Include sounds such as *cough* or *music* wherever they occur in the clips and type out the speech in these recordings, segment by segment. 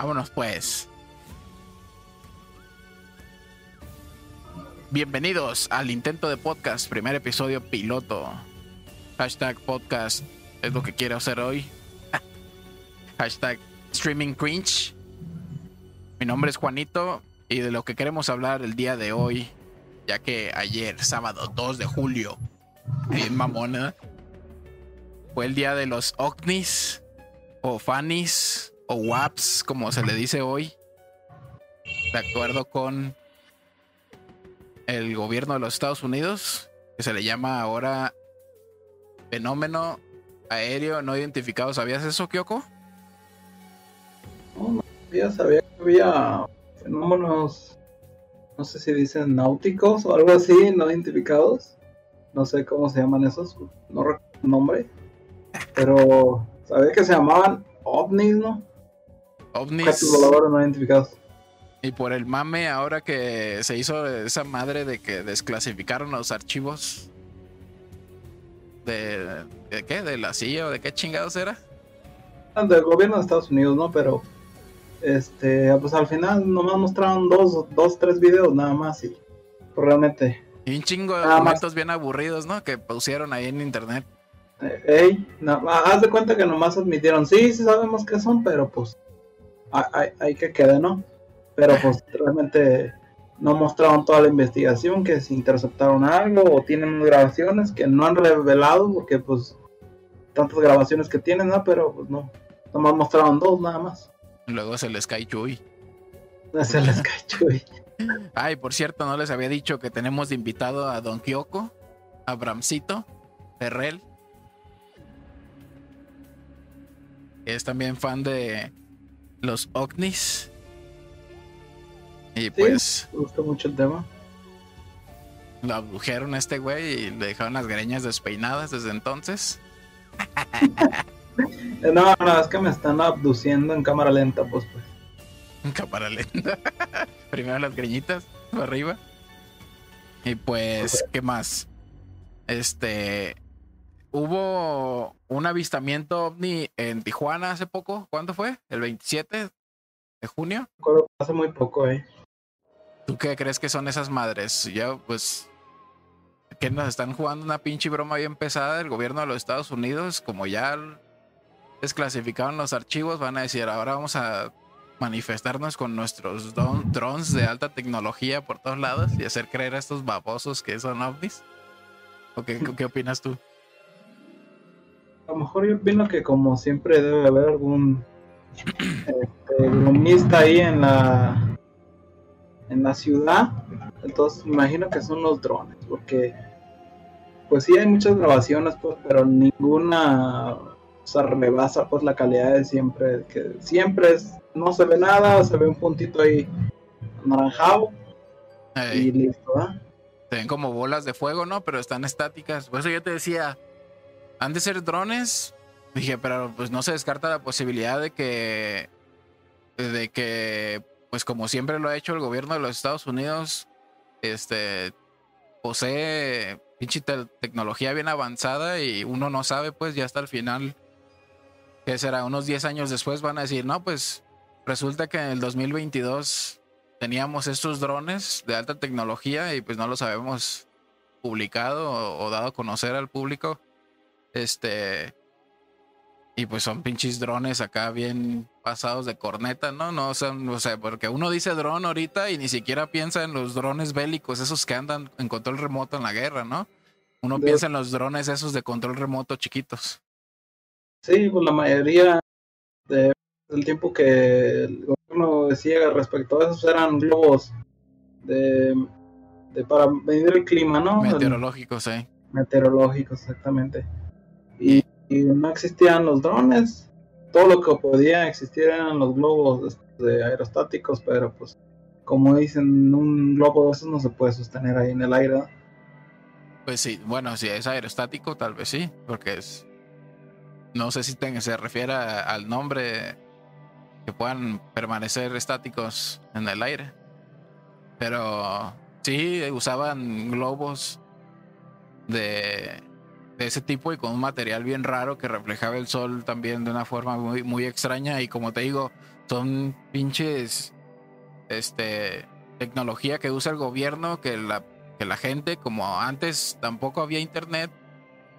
Vámonos pues. Bienvenidos al intento de podcast, primer episodio piloto. Hashtag podcast es lo que quiero hacer hoy. *laughs* Hashtag streaming cringe. Mi nombre es Juanito y de lo que queremos hablar el día de hoy, ya que ayer, sábado 2 de julio, en mamona, fue el día de los OVNIs o FANIs o WAPs, como se le dice hoy, de acuerdo con el gobierno de los Estados Unidos, que se le llama ahora fenómeno aéreo no identificado. ¿Sabías eso, Kyoko? No, no ya sabía que había fenómenos, no sé si dicen náuticos o algo así, no identificados. No sé cómo se llaman esos, no recuerdo el nombre. Pero sabía que se llamaban ovnis, ¿no? Ovnis. no identificados. Y por el mame, ahora que se hizo esa madre de que desclasificaron los archivos de, de qué, de la CIA o de qué chingados era. Del gobierno de Estados Unidos, ¿no? Pero este, pues al final nomás mostraron dos, dos, tres videos nada más y pues, realmente. Y un chingo de documentos bien aburridos, ¿no? Que pusieron ahí en internet. Eh, ey, no, haz de cuenta que nomás admitieron, sí, sí sabemos qué son, pero pues hay, hay que quedar, ¿no? Pero pues *laughs* realmente no mostraron toda la investigación, que se interceptaron algo o tienen grabaciones que no han revelado porque pues tantas grabaciones que tienen, ¿no? Pero pues no, nomás mostraron dos nada más. Luego se les cae Chuy. *laughs* Se les cae Chuy. Ay, por cierto, no les había dicho que tenemos de invitado a Don Kyoko, a Bramcito, Ferrell. Es también fan de los ovnis. Y pues. Me gustó mucho el tema. Lo abdujeron a este güey y le dejaron las greñas despeinadas desde entonces. *laughs* no, no, es que me están abduciendo en cámara lenta, pues, pues. En cámara lenta. *laughs* Primero las greñitas, para arriba. Y pues, ¿qué más? Este. Hubo un avistamiento ovni en Tijuana hace poco. ¿Cuándo fue? ¿El 27 de junio? Hace muy poco, eh. ¿Tú qué crees que son esas madres? Ya, pues. Que nos están jugando una pinche broma bien pesada del gobierno de los Estados Unidos. Como ya desclasificaron los archivos, van a decir, ahora vamos a manifestarnos con nuestros drones de alta tecnología por todos lados y hacer creer a estos babosos que son ovnis. ¿O qué, qué opinas tú? A lo mejor yo opino que como siempre debe haber algún este, ahí en la en la ciudad entonces imagino que son los drones porque pues sí hay muchas grabaciones pues pero ninguna se rebasa pues la calidad de siempre que siempre es no se ve nada se ve un puntito ahí naranjado y listo se ven como bolas de fuego no pero están estáticas. Por eso yo te decía han de ser drones. Dije, pero pues no se descarta la posibilidad de que, de que, pues como siempre lo ha hecho el gobierno de los Estados Unidos, este, posee pinche tecnología bien avanzada y uno no sabe, pues ya hasta el final, que será unos 10 años después van a decir, no, pues resulta que en el 2022 teníamos estos drones de alta tecnología y pues no los habíamos publicado o, o dado a conocer al público. Este. Y pues son pinches drones acá bien pasados de corneta, ¿no? No son, o sea, porque uno dice dron ahorita y ni siquiera piensa en los drones bélicos, esos que andan en control remoto en la guerra, ¿no? Uno piensa en los drones esos de control remoto chiquitos. Sí, pues la mayoría del tiempo que el gobierno decía respecto a esos eran globos de, de para medir el clima, ¿no? Meteorológicos, sí. Meteorológicos, exactamente y, no existían los drones. Todo lo que podía existir eran los globos de aerostáticos, pero pues como dicen, un globo de esos no se puede sostener ahí en el aire. Pues sí, bueno, si es aerostático, tal vez sí, porque es. No sé si se refiere al nombre que puedan permanecer estáticos en el aire. Pero sí, usaban globos de de ese tipo y con un material bien raro que reflejaba el sol también de una forma muy, muy extraña. Y como te digo, son pinches este tecnología que usa el gobierno, que la, que la gente, como antes tampoco había internet,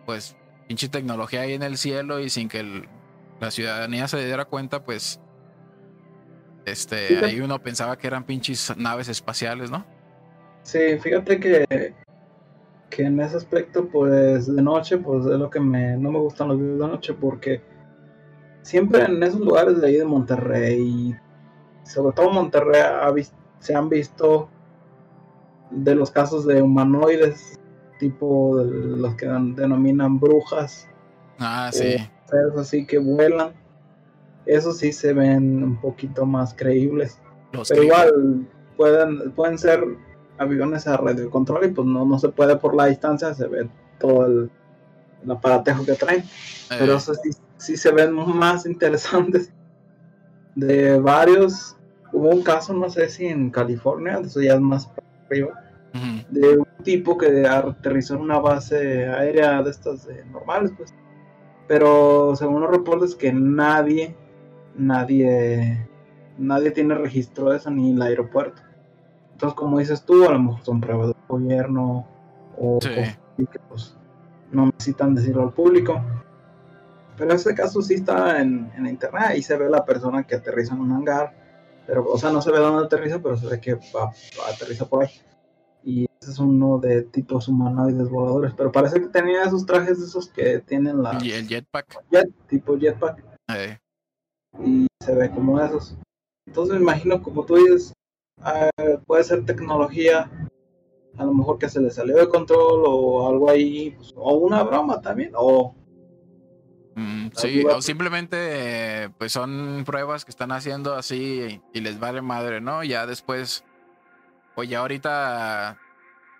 pues pinche tecnología ahí en el cielo y sin que la ciudadanía se diera cuenta, pues este, ahí uno pensaba que eran pinches naves espaciales, ¿no? Sí, fíjate que, que en ese aspecto, pues de noche, pues es lo que me, no me gustan los videos de noche porque siempre en esos lugares de ahí de Monterrey, sobre todo Monterrey, se han visto de los casos de humanoides, tipo de los que denominan brujas. Ah, sí. Seres así que vuelan. Esos sí se ven un poquito más creíbles. pero igual pueden, pueden ser aviones a radio control y pues no, no se puede por la distancia, se ve todo el, aparatejo que traen. Pero eh. eso sí, sí se ven más interesantes. De varios, hubo un caso, no sé si en California, eso ya es más arriba, de un tipo que aterrizó en una base aérea de estas normales, pues. Pero según los reportes que nadie, nadie, nadie tiene registro de eso ni el aeropuerto. Entonces, como dices tú, a lo mejor son pruebas del gobierno o que pues, no necesitan decirlo al público. Pero en este caso sí está en, en internet y se ve la persona que aterriza en un hangar. Pero, o sea, no se ve dónde aterriza, pero se ve que va, aterriza por ahí. Y ese es uno de tipos humanoides voladores. Pero parece que tenía esos trajes de esos que tienen la. Y el jetpack. Jet, tipo jetpack. Y se ve como esos. Entonces me imagino, como tú dices, uh, puede ser tecnología, a lo mejor que se le salió de control o algo ahí, pues, o una broma también, o... Mm, sí, o simplemente pues son pruebas que están haciendo así y, les vale madre, ¿no? Ya después, pues ya ahorita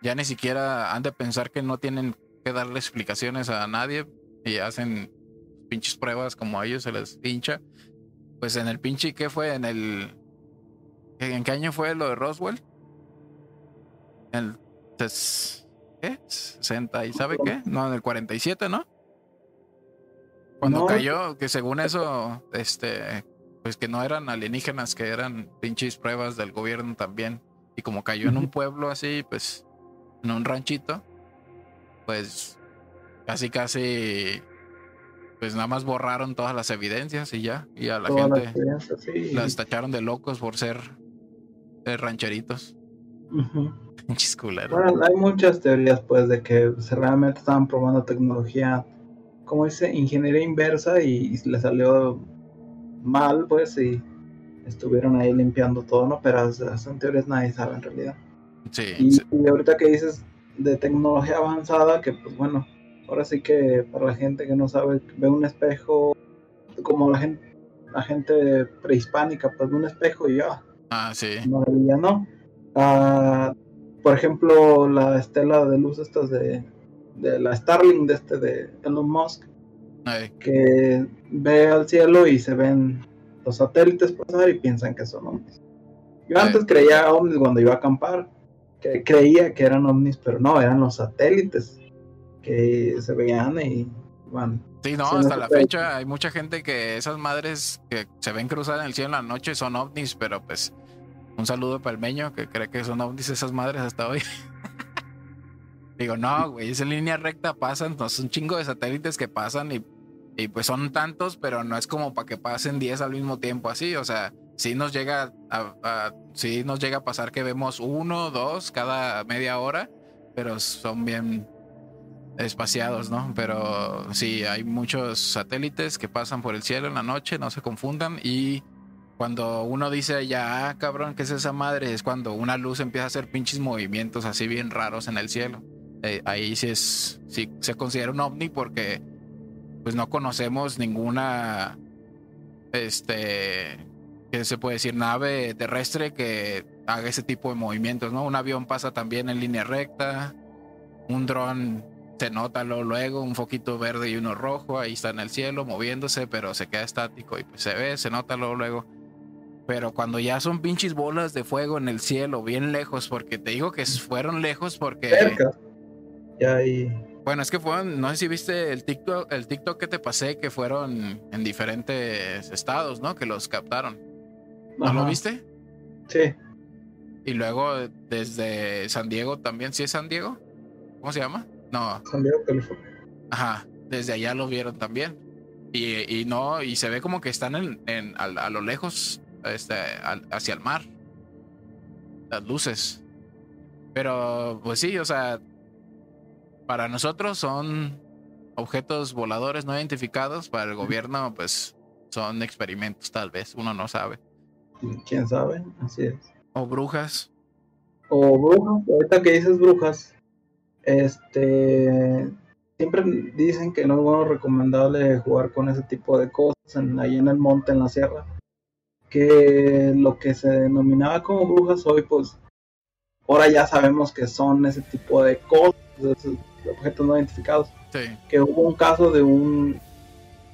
ya ni siquiera han de pensar que no tienen que darle explicaciones a nadie y hacen pinches pruebas como a ellos se les pincha. Pues en el pinche, ¿qué fue? En el ¿En qué año fue lo de Roswell? En el ¿qué? 60 y ¿sabe qué? No, en el 47, ¿no? Cuando cayó, que según eso, este, pues que no eran alienígenas, que eran pinches pruebas del gobierno también. Y como cayó en un pueblo así, pues, en un ranchito, pues casi casi pues nada más borraron todas las evidencias y ya, y a la gente las tacharon de locos por ser de rancheritos. Bueno, hay muchas teorías, pues, de que se realmente estaban probando tecnología, como dice, ingeniería inversa y, le salió mal, pues, y estuvieron ahí limpiando todo, ¿no? Pero son teorías nadie sabe en realidad. Sí, y, ahorita que dices de tecnología avanzada, que pues bueno, ahora sí que para la gente que no sabe, ve un espejo, como la gente, la gente prehispánica, pues ve un espejo y ya, Ah, sí. Maravilla, ¿no? Ah, por ejemplo, la estela de luz estas de, de la Starling de este de Elon Musk, que ve al cielo y se ven los satélites pasar y piensan que son ovnis. Yo antes creía ovnis cuando iba a acampar, que creía que eran ovnis, pero no, eran los satélites que se veían y van. Sí, no, hasta la fecha hay mucha gente que esas madres que se ven cruzar en el cielo en la noche son ovnis, pero pues un saludo para el meño que cree que son ovnis esas madres hasta hoy. *laughs* Digo, no, güey, es en línea recta, pasan, no, son un chingo de satélites que pasan y, y pues son tantos, pero no es como para que pasen 10 al mismo tiempo así, o sea, sí nos llega a, sí nos llega a pasar que vemos uno, dos cada media hora, pero son bien espaciados, ¿no? Pero sí, hay muchos satélites que pasan por el cielo en la noche, no se confundan y cuando uno dice ya, ah, cabrón, ¿qué es esa madre? Es cuando una luz empieza a hacer pinches movimientos así bien raros en el cielo. Eh, ahí sí es, sí se considera un ovni porque pues no conocemos ninguna, este, ¿qué se puede decir? Nave terrestre que haga ese tipo de movimientos, ¿no? Un avión pasa también en línea recta, un dron se nota luego, un foquito verde y uno rojo, ahí está en el cielo moviéndose, pero se queda estático y pues se ve, se nota luego. Pero cuando ya son pinches bolas de fuego en el cielo, bien lejos, porque te digo que fueron lejos porque. Cerca. Ya ahí. Bueno, es que fueron, no sé si viste el TikTok, el TikTok que te pasé, que fueron en diferentes estados, ¿no? Que los captaron. ¿No lo viste? Sí. Y luego desde San Diego también, ¿sí es San Diego? ¿Cómo se llama? No. San Diego, California. Ajá, desde allá lo vieron también. Y, y no, y se ve como que están en, en a, lo lejos, este, hacia el mar. Las luces. Pero, pues sí, o sea, para nosotros son objetos voladores no identificados, para el gobierno pues son experimentos tal vez, uno no sabe. ¿Quién sabe? Así es. O brujas. O brujas, ahorita que dices brujas, este, siempre dicen que no es bueno recomendable jugar con ese tipo de cosas ahí en el monte, en la sierra. Que lo que se denominaba como brujas hoy, pues, ahora ya sabemos que son ese tipo de cosas, objetos no identificados. Que hubo un caso de un,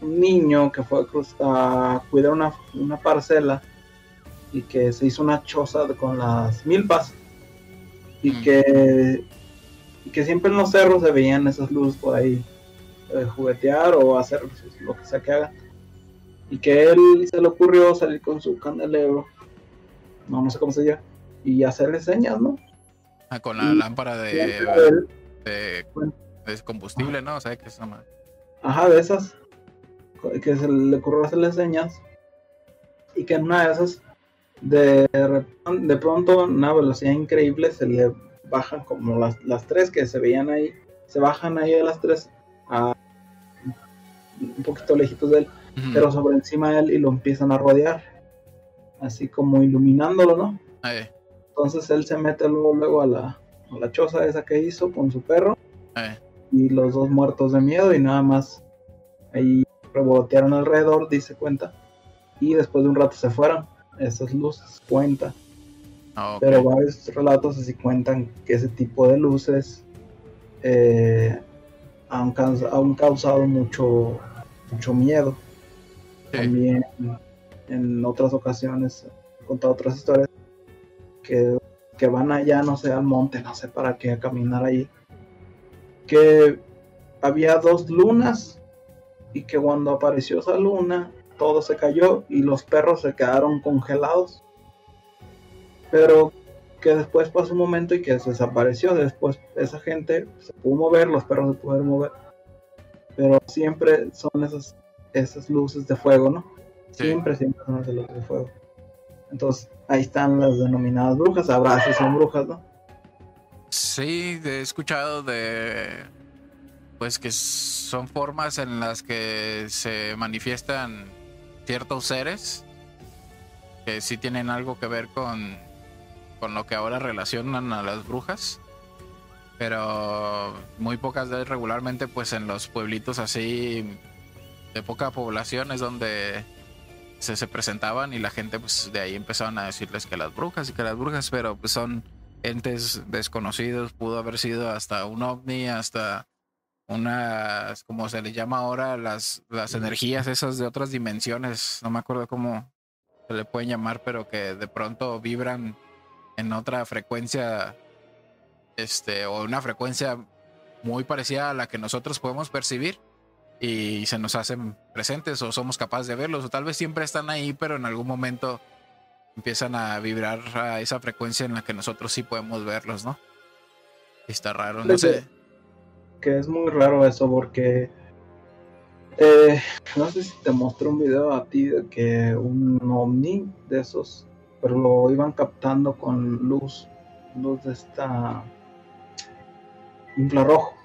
niño que fue a cuidar una, una, parcela y que se hizo una choza con las milpas y mm. que que siempre en los cerros se veían esas luces por ahí eh, juguetear o hacer lo que sea que haga y que él se le ocurrió salir con su candelero no no sé cómo se llama y hacerle señas no ah, con la lámpara de de, combustible, ¿no? O sea, que es una Ajá, de esas. Que se le ocurrió hacerle señas. Y que en una de esas, de, de pronto, una velocidad increíble, se le bajan como las, las tres que se veían ahí. Se bajan ahí a las tres a un poquito lejitos de él, pero sobre encima de él y lo empiezan a rodear. Así como iluminándolo, ¿no? Entonces él se mete luego, luego a la, la choza esa que hizo con su perro. Eh. Y los dos muertos de miedo y nada más ahí revolotearon alrededor, dice cuenta. Y después de un rato se fueron. Esas luces cuentan. Ah, Pero varios relatos así cuentan que ese tipo de luces eh, han, causado mucho, mucho miedo. También en otras ocasiones he contado otras historias que que van allá, no sé, al monte, no sé para qué, a caminar ahí. Que había dos lunas y que cuando apareció esa luna, todo se cayó y los perros se quedaron congelados. Pero que después pasó un momento y que desapareció. Después esa gente se pudo mover, los perros se pudieron mover. Pero siempre son esas, esas luces de fuego, ¿no? Siempre, siempre son esas luces de fuego. Entonces, ahí están las denominadas brujas. Habrá si son brujas, ¿no? Sí, he escuchado de. Pues que son formas en las que se manifiestan ciertos seres que sí tienen algo que ver con, con lo que ahora relacionan a las brujas. Pero muy pocas veces regularmente, pues en los pueblitos así de poca población es donde se, se, presentaban y la gente pues de ahí empezaban a decirles que las brujas y que las brujas, pero pues son entes desconocidos, pudo haber sido hasta un ovni, hasta unas, como se le llama ahora, las, las energías esas de otras dimensiones, no me acuerdo cómo se le pueden llamar, pero que de pronto vibran en otra frecuencia, este, o una frecuencia muy parecida a la que nosotros podemos percibir y se nos hacen presentes o somos capaces de verlos o tal vez siempre están ahí pero en algún momento empiezan a vibrar a esa frecuencia en la que nosotros sí podemos verlos, ¿no? Está raro, no sé. Que es muy raro eso porque eh, no sé si te mostré un video a ti de que un ovni de esos, pero lo iban captando con luz, luz de esta infrarrojo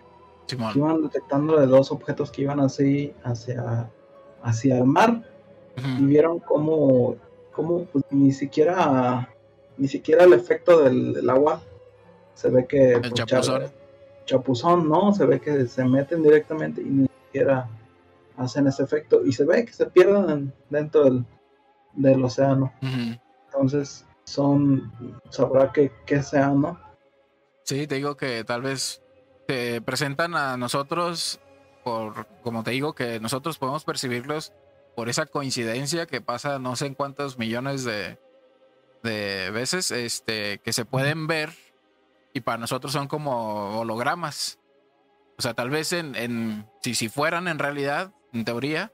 iban detectando de dos objetos que iban así hacia, hacia el mar. Y vieron como, como pues, ni siquiera ni siquiera el efecto del, agua se ve que el pues, chapuzón. no se ve que se meten directamente y ni siquiera hacen ese efecto. Y se ve que se pierden dentro del, del océano. Entonces son sabrá que, que sean no sí te digo que tal vez se presentan a nosotros por, como te digo, que nosotros podemos percibirlos por esa coincidencia que pasa no sé en cuántos millones de, de veces, este, que se pueden ver y para nosotros son como hologramas. o sea, tal vez en, en si, si fueran en realidad, en teoría,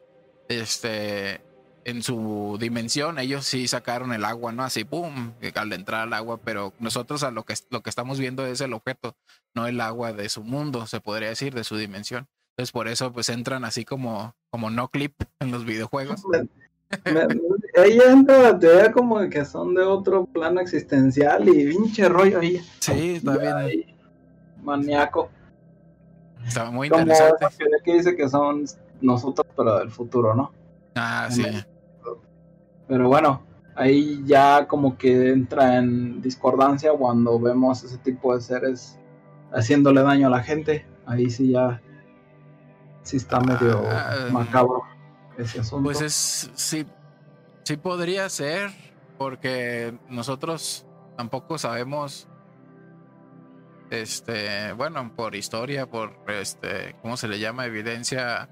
este, en su dimensión, ellos sí sacaron el agua, ¿no? Así, pum, al entrar al agua, pero nosotros a lo que, lo que estamos viendo es el objeto, no el agua de su mundo, se podría decir, de su dimensión. Entonces por eso pues entran así como, como no clip en los videojuegos. Ahí entra la teoría como que son de otro plano existencial y pinche rollo ahí. Sí, está bien. Maníaco. Está muy interesante. Como que dice que son nosotros, pero del futuro, ¿no? Ah, sí. Pero bueno, ahí ya como que entra en discordancia cuando vemos ese tipo de seres haciéndole daño a la gente. Ahí sí ya sí está medio ah, macabro ese asunto. Pues es, sí, sí podría ser, porque nosotros tampoco sabemos, este, bueno, por historia, por este, ¿cómo se le llama? Evidencia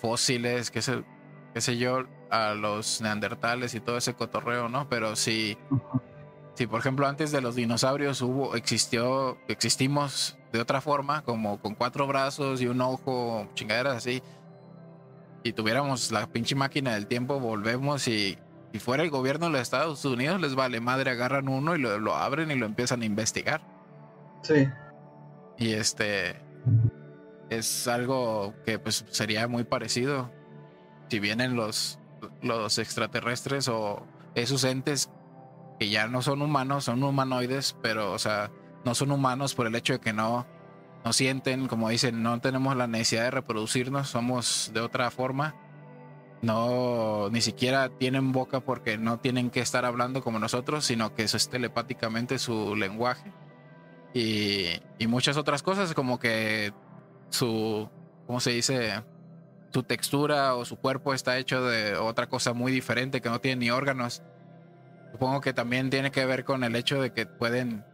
fósiles, qué sé, qué sé yo, a los neandertales y todo ese cotorreo, ¿no? Pero si, si por ejemplo antes de los dinosaurios hubo, existió, existimos de otra forma, como con cuatro brazos y un ojo, chingaderas así, y tuviéramos la pinche máquina del tiempo, volvemos y, y fuera el gobierno de los Estados Unidos, les vale madre, agarran uno y lo, lo abren y lo empiezan a investigar. Sí. Y este es algo que pues sería muy parecido. Si vienen los, los extraterrestres o esos entes que ya no son humanos, son humanoides, pero o sea, no son humanos por el hecho de que no, no sienten, como dicen, no tenemos la necesidad de reproducirnos, somos de otra forma. No, ni siquiera tienen boca porque no tienen que estar hablando como nosotros, sino que eso es telepáticamente su lenguaje. Y, y muchas otras cosas, como que su, ¿cómo se dice? Su textura o su cuerpo está hecho de otra cosa muy diferente que no tiene ni órganos. Supongo que también tiene que ver con el hecho de que pueden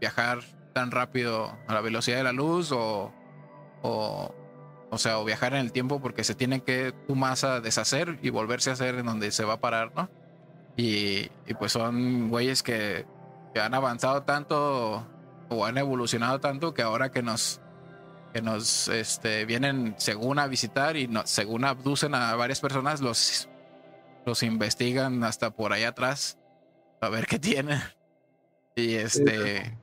viajar tan rápido a la velocidad de la luz o, o, o sea, o viajar en el tiempo porque se tiene que tu masa deshacer y volverse a hacer en donde se va a parar, ¿no? Y, pues son güeyes que, han avanzado tanto o han evolucionado tanto que ahora que nos que nos este, vienen según a visitar y no, según abducen a varias personas, los, los investigan hasta por ahí atrás a ver qué *laughs* tienen. Y este,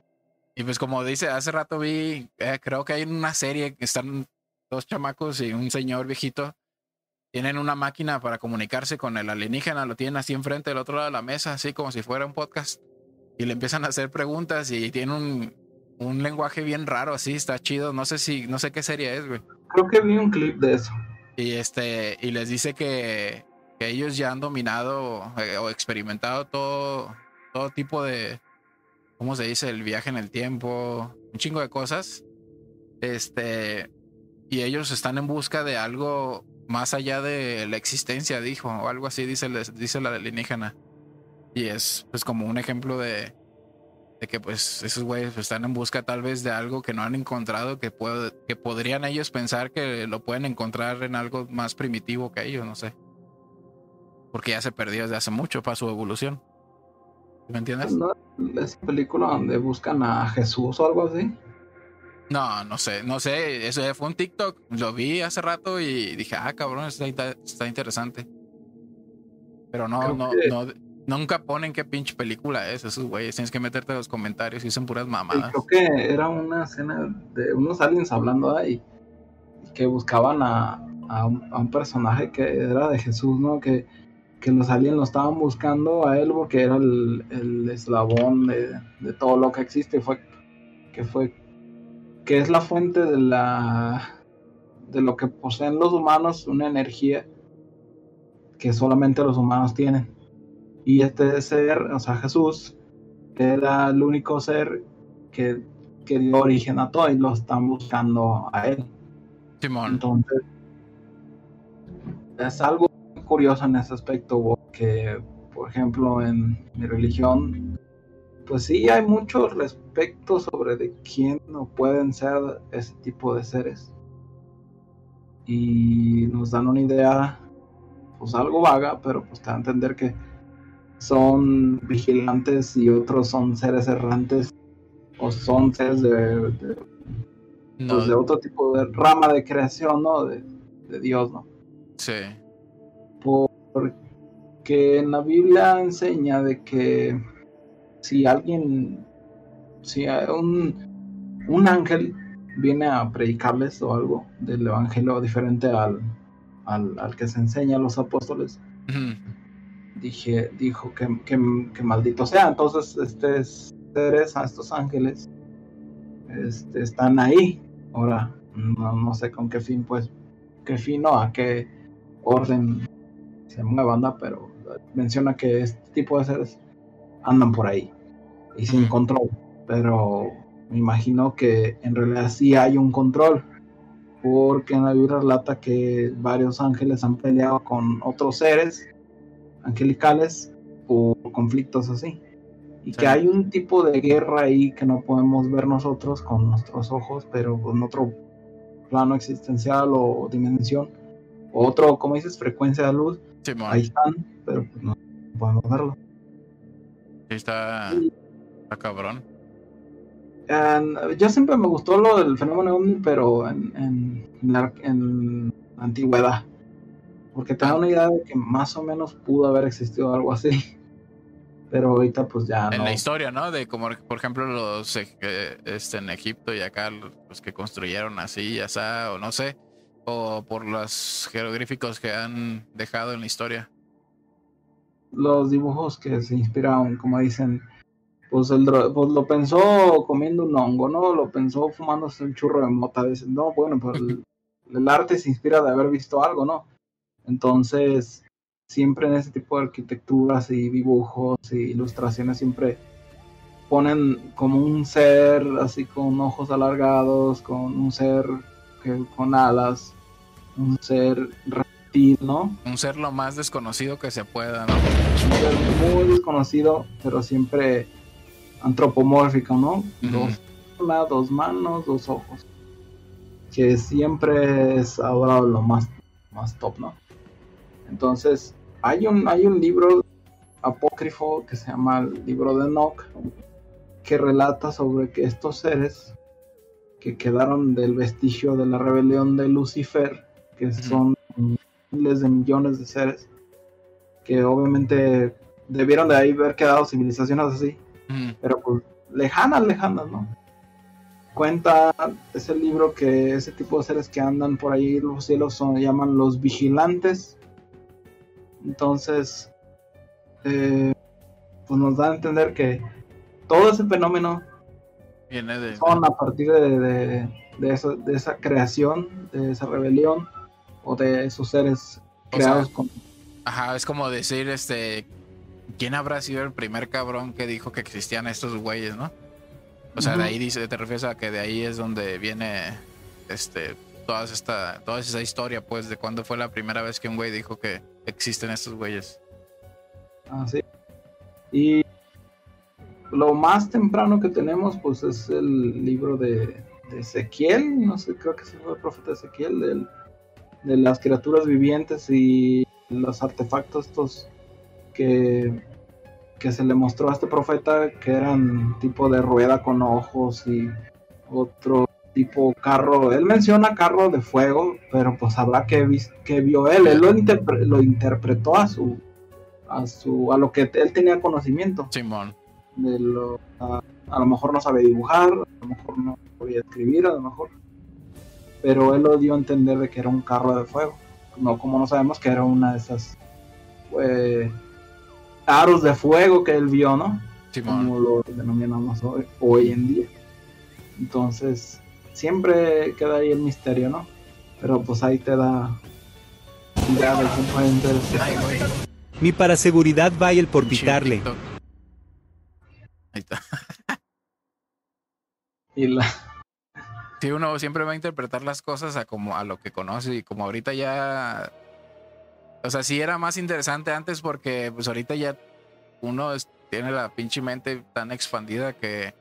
y pues como dice, hace rato vi, eh, creo que hay una serie que están dos chamacos y un señor viejito. Tienen una máquina para comunicarse con el alienígena, lo tienen así enfrente del otro lado de la mesa, así como si fuera un podcast. Y le empiezan a hacer preguntas y tiene un, un lenguaje bien raro, así, está chido. No sé si, no sé qué serie es, güey. Creo que vi un clip de eso. Y este, y les dice que, que ellos ya han dominado eh, o experimentado todo, todo tipo de, ¿cómo se dice? El viaje en el tiempo, un chingo de cosas. Este, y ellos están en busca de algo más allá de la existencia, dijo, o algo así, dice, dice la alienígena. Y es pues como un ejemplo de, de que pues esos güeyes están en busca tal vez de algo que no han encontrado, que, puede, que podrían ellos pensar que lo pueden encontrar en algo más primitivo que ellos, no sé. Porque ya se perdió desde hace mucho para su evolución. ¿Me entiendes? ¿No es película donde buscan a Jesús o algo así? No, no sé, no sé, eso fue un TikTok, lo vi hace rato y dije, ah, cabrón, está, está interesante. Pero no, no, no, nunca ponen qué pinche película es, esos güeyes, tienes que meterte en los comentarios y son puras mamadas. creo que era una escena de unos aliens hablando ahí, que buscaban a, a, un, personaje que era de Jesús, ¿no? Que que los aliens lo estaban buscando a él porque era el, eslabón de, todo lo que existe fue que fue que es la fuente de la de lo que poseen los humanos una energía que solamente los humanos tienen y este ser o sea Jesús era el único ser que, que dio origen a todo y lo están buscando a él Simón. entonces es algo curioso en ese aspecto, porque, por ejemplo, en mi religión, pues sí hay mucho respecto sobre de quién no pueden ser ese tipo de seres. Y nos dan una idea, pues algo vaga, pero pues te da a entender que son vigilantes y otros son seres errantes o son seres de, pues, de otro tipo de rama de creación, ¿no? De, de Dios, ¿no? Sí. Porque en la Biblia enseña de que si alguien, si un, un ángel viene a predicarles o algo del evangelio diferente al, al, que se enseña a los apóstoles, dije, dijo que, que, maldito sea. Entonces, este seres, a estos ángeles, este, están ahí. Ahora, no, no sé con qué fin, pues, qué fin o a qué orden se muevan, pero menciona que este tipo de seres andan por ahí y sin control. Pero me imagino que en realidad sí hay un control, porque en la Biblia relata que varios ángeles han peleado con otros seres angelicales por conflictos así. Y que hay un tipo de guerra ahí que no podemos ver nosotros con nuestros ojos, pero en otro plano existencial o dimensión, o otro, como dices, frecuencia de luz, ahí están, pero pues no podemos verlo. Está, está cabrón yo siempre me gustó lo del fenómeno ovni, pero en, en, la, en antigüedad. Porque tengo una idea de que más o menos pudo haber existido algo así. *laughs* Pero ahorita pues ya En la historia, ¿no? De como por ejemplo los eh, este, en Egipto y acá los que construyeron así, ya sea, o no sé. O por los jeroglíficos que han dejado en la historia. Los dibujos que se inspiraron, como dicen, pues, el, pues lo pensó comiendo un hongo, ¿no? Lo pensó fumándose un churro de mota. veces no, bueno, pues *laughs* el, arte se inspira de haber visto algo, ¿no? Entonces, siempre en ese tipo de arquitecturas y dibujos y ilustraciones siempre ponen como un ser así con ojos alargados, con un ser que, con alas, un ser reptil, ¿no? Un ser lo más desconocido que se pueda, ¿no? Un ser muy desconocido, pero siempre antropomórfico, ¿no? dos, dos manos, dos ojos. Que siempre es ahora lo más, más top, ¿no? Entonces, hay un, hay un libro apócrifo que se llama el libro de Enoch, que relata sobre que estos seres que quedaron del vestigio de la rebelión de Lucifer, que son miles de millones de seres, que obviamente debieron de ahí haber quedado civilizaciones así, pero pues lejanas, lejanas, ¿no? Cuenta ese libro que ese tipo de seres que andan por ahí los cielos son, llaman los vigilantes. Entonces, eh, pues nos da a entender que todo ese fenómeno viene de son a partir de, de, de, esa creación, de esa rebelión o de esos seres creados con... Ajá, es como decir, este, ¿quién habrá sido el primer cabrón que dijo que existían estos güeyes, no? O sea, de ahí dice, te refieres a que de ahí es donde viene este toda esta toda esa historia pues de cuándo fue la primera vez que un güey dijo que existen estos güeyes. Ah, sí. Y lo más temprano que tenemos pues es el libro de, Ezequiel, no sé, creo que es el profeta Ezequiel de las criaturas vivientes y los artefactos estos que, que se le mostró a este profeta que eran tipo de rueda con ojos y otro tipo carro. Él menciona carro de fuego, pero pues habrá que, que vio él. Él lo, lo interpretó a su, a su, a lo que él tenía conocimiento. Simón. De lo, a, a, lo mejor no sabe dibujar, a lo mejor no podía escribir, a lo mejor. Pero él lo dio a entender de que era un carro de fuego. No, como no sabemos que era una de esas eh, aros de fuego que él vio, ¿no? Como lo denominamos hoy, hoy en día. Entonces, siempre queda ahí el misterio, ¿no? Pero pues ahí te da idea de cómo Mi para seguridad va el por pitarle. Ahí está. y la Sí, uno siempre va a interpretar las cosas a como a lo que conoce y como ahorita ya o sea, sí era más interesante antes porque pues ahorita ya uno tiene la pinche mente tan expandida que,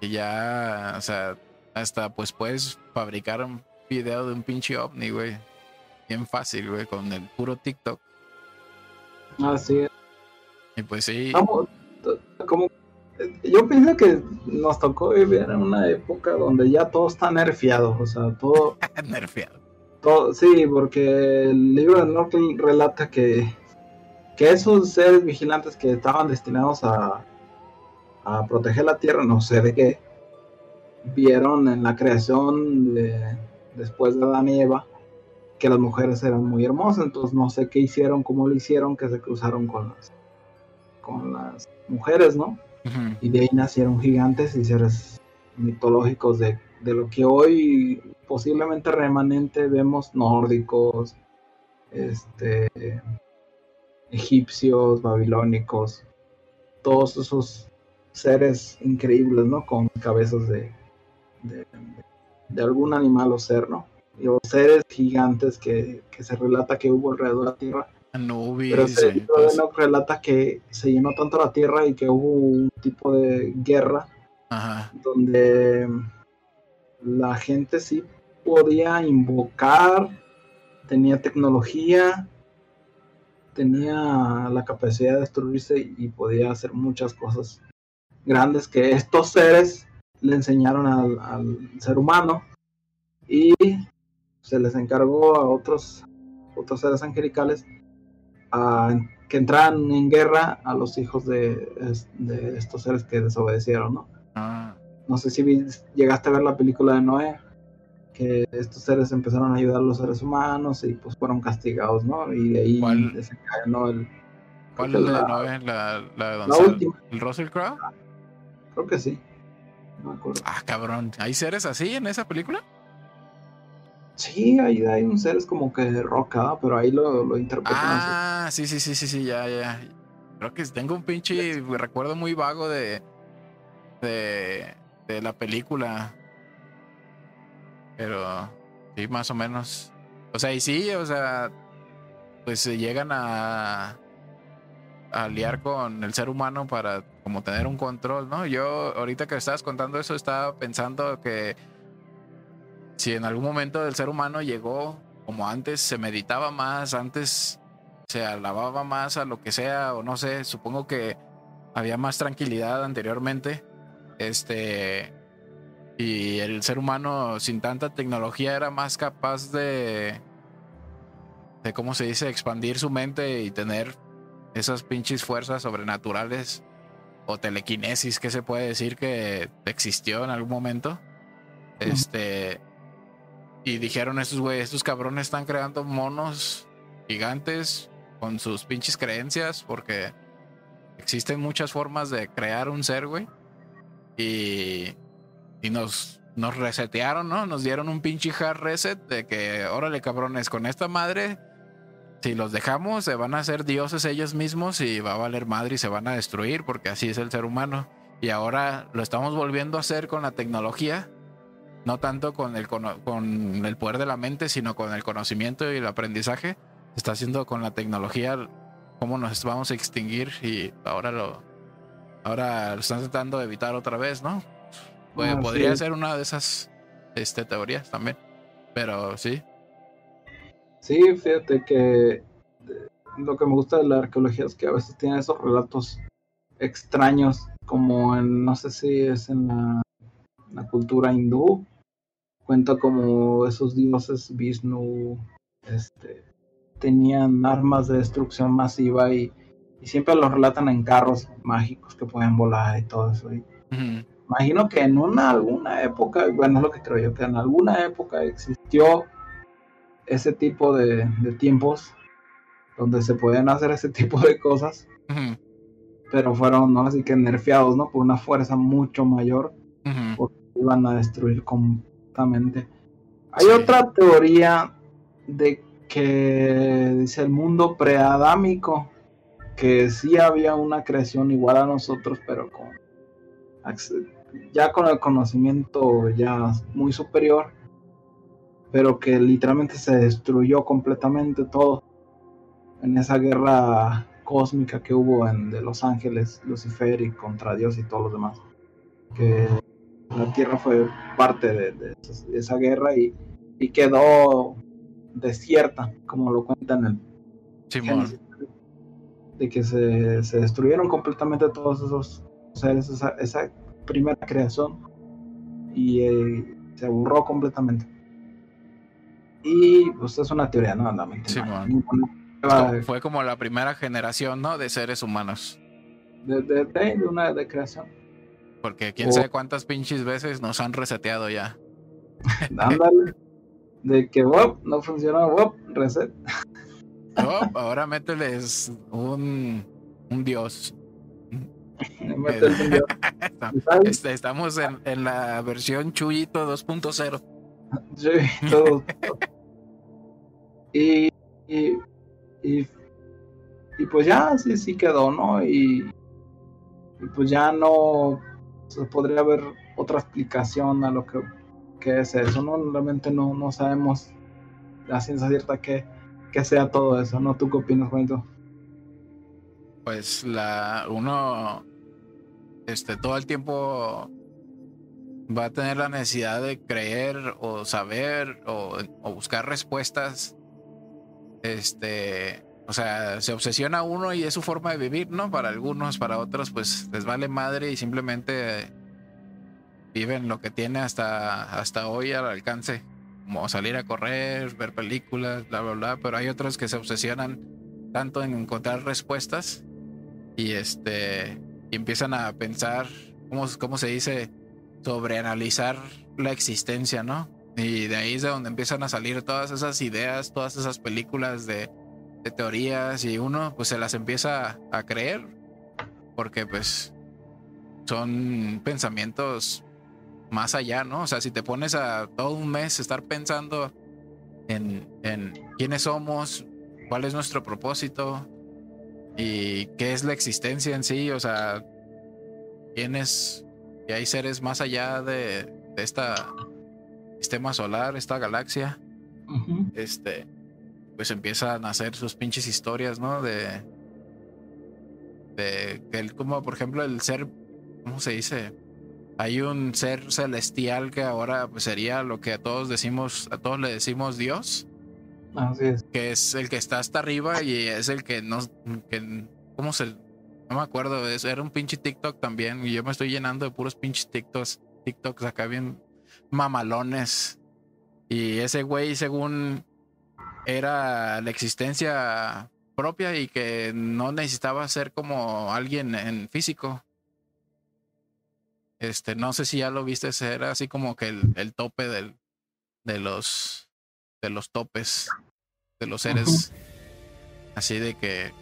ya, o sea, hasta pues puedes fabricar un video de un pinche ovni, güey. Bien fácil, güey, con el puro TikTok. Ah, sí. Y pues sí. como yo pienso que nos tocó vivir en una época donde ya todo está nerfeado, o sea, todo... *laughs* nerfeado. Todo, sí, porque el libro de Norte relata que, que esos seres vigilantes que estaban destinados a, a proteger la Tierra, no sé de qué, vieron en la creación de, después de Adán y Eva que las mujeres eran muy hermosas, entonces no sé qué hicieron, cómo lo hicieron, que se cruzaron con las, con las mujeres, ¿no? Y de ahí nacieron gigantes y seres mitológicos de, lo que hoy posiblemente remanente vemos nórdicos, este, egipcios, babilónicos, todos esos seres increíbles, ¿no? Con cabezas de, de, algún animal o ser, ¿no? Los seres gigantes que, que se relata que hubo alrededor de la Tierra pero se relata que se llenó tanto la tierra y que hubo un tipo de guerra donde la gente sí podía invocar, tenía tecnología, tenía la capacidad de destruirse y podía hacer muchas cosas grandes que estos seres le enseñaron al, al ser humano y se les encargó a otros otros seres angelicales que entraran en guerra a los hijos de, estos seres que desobedecieron, ¿no? Ah. No sé si llegaste a ver la película de Noé, que estos seres empezaron a ayudar a los seres humanos y pues fueron castigados, ¿no? Y de ahí ¿Cuál? desencadenó el... ¿Cuál es la de Noé? ¿La, la, la última. ¿El Russell Crowe? Creo que sí. No me acuerdo. Ah, cabrón. ¿Hay seres así en esa película? Sí, ahí hay un ser es como que de roca, pero ahí lo, lo interpretan ah, sí, sí, sí, sí, sí, ya, ya. Creo que tengo un pinche recuerdo muy vago de, de, de la película. Pero sí, más o menos. O sea, y sí, o sea, pues se llegan a, a liar con el ser humano para como tener un control, ¿no? Yo ahorita que estabas contando eso estaba pensando que si en algún momento el ser humano llegó como antes, se meditaba más, antes se alababa más a lo que sea, o no sé, supongo que había más tranquilidad anteriormente. Este. Y el ser humano sin tanta tecnología era más capaz de. de cómo se dice, expandir su mente y tener esas pinches fuerzas sobrenaturales o telequinesis que se puede decir que existió en algún momento. Este. Y dijeron estos güeyes, estos cabrones están creando monos gigantes con sus pinches creencias porque existen muchas formas de crear un ser, güey. Y, y nos, nos resetearon, ¿no? Nos dieron un pinche hard reset de que, órale, cabrones, con esta madre, si los dejamos, se van a hacer dioses ellos mismos y va a valer madre y se van a destruir porque así es el ser humano. Y ahora lo estamos volviendo a hacer con la tecnología no tanto con el, con el poder de la mente, sino con el conocimiento y el aprendizaje. Está haciendo con la tecnología cómo nos vamos a extinguir y ahora lo, ahora lo están tratando de evitar otra vez, ¿no? Pues, podría ser una de esas este, teorías también, pero sí. Sí, fíjate que lo que me gusta de la arqueología es que a veces tiene esos relatos extraños, como en, no sé si es en la, la cultura hindú, cuenta como esos dioses Vishnu este, tenían armas de destrucción masiva y, siempre los relatan en carros mágicos que pueden volar y todo eso. Imagino que en una alguna época, bueno, es lo que creo yo, que en alguna época existió ese tipo de, tiempos donde se pueden hacer ese tipo de cosas, pero fueron, ¿no? Así que nerfeados, ¿no? Por una fuerza mucho mayor, porque iban a destruir con hay otra teoría de que dice el mundo preadámico, que sí había una creación igual a nosotros, pero con ya con el conocimiento ya muy superior, pero que literalmente se destruyó completamente todo en esa guerra cósmica que hubo en de Los Ángeles, Lucifer y contra Dios y todos los demás. Que la Tierra fue parte de, esa, guerra y, quedó desierta, como lo cuentan en el Simón. de que se, destruyeron completamente todos esos seres, esa, esa primera creación y eh, se borró completamente. Y pues es una teoría, ¿no? Sí, fue como la primera generación, ¿no? De seres humanos. De, de, de, una de creación. Porque quién sabe cuántas pinches veces nos han reseteado ya. *laughs* Ándale. de que, wop, no funcionó, wop, reset. *laughs* ahora mételes un, un dios. *laughs* Este, estamos en, en, la versión Chuyito 2.0. Y, y, y, pues ya, sí, sí quedó, ¿no? Y, y pues ya no se podría haber otra explicación a lo que, que es eso, ¿no? Realmente no, no sabemos la ciencia cierta que, que sea todo eso, ¿no? ¿Tú qué opinas, Juanito? Pues la uno este, todo el tiempo va a tener la necesidad de creer o saber o, buscar respuestas. Este, o sea, se obsesiona uno y es su forma de vivir, ¿no? Para algunos, para otros, pues les vale madre y simplemente viven lo que tiene hasta, hasta hoy al alcance, como salir a correr, ver películas, bla, bla, bla. Pero hay otros que se obsesionan tanto en encontrar respuestas y este y empiezan a pensar, ¿cómo, cómo se dice? Sobre analizar la existencia, ¿no? Y de ahí es de donde empiezan a salir todas esas ideas, todas esas películas de, teorías y uno pues se las empieza a creer porque pues son pensamientos más allá, ¿no? O sea, si te pones a todo un mes estar pensando en, en quiénes somos, cuál es nuestro propósito, y qué es la existencia en sí, o sea, tienes que hay seres más allá de, de esta sistema solar, esta galaxia, este, pues empiezan a hacer sus pinches historias, ¿no? De, de, el, como por ejemplo el ser, ¿cómo se dice? Hay un ser celestial que ahora pues sería lo que a todos decimos, a todos le decimos Dios. Así es. Que es el que está hasta arriba y es el que no. Que, ¿Cómo se.? No me acuerdo. Eso era un pinche TikTok también. Y yo me estoy llenando de puros pinches TikToks. TikToks acá bien mamalones. Y ese güey, según era la existencia propia y que no necesitaba ser como alguien en físico. Este, no sé si ya lo viste, era así como que el, el tope del, de los de los topes de los seres. Así de que.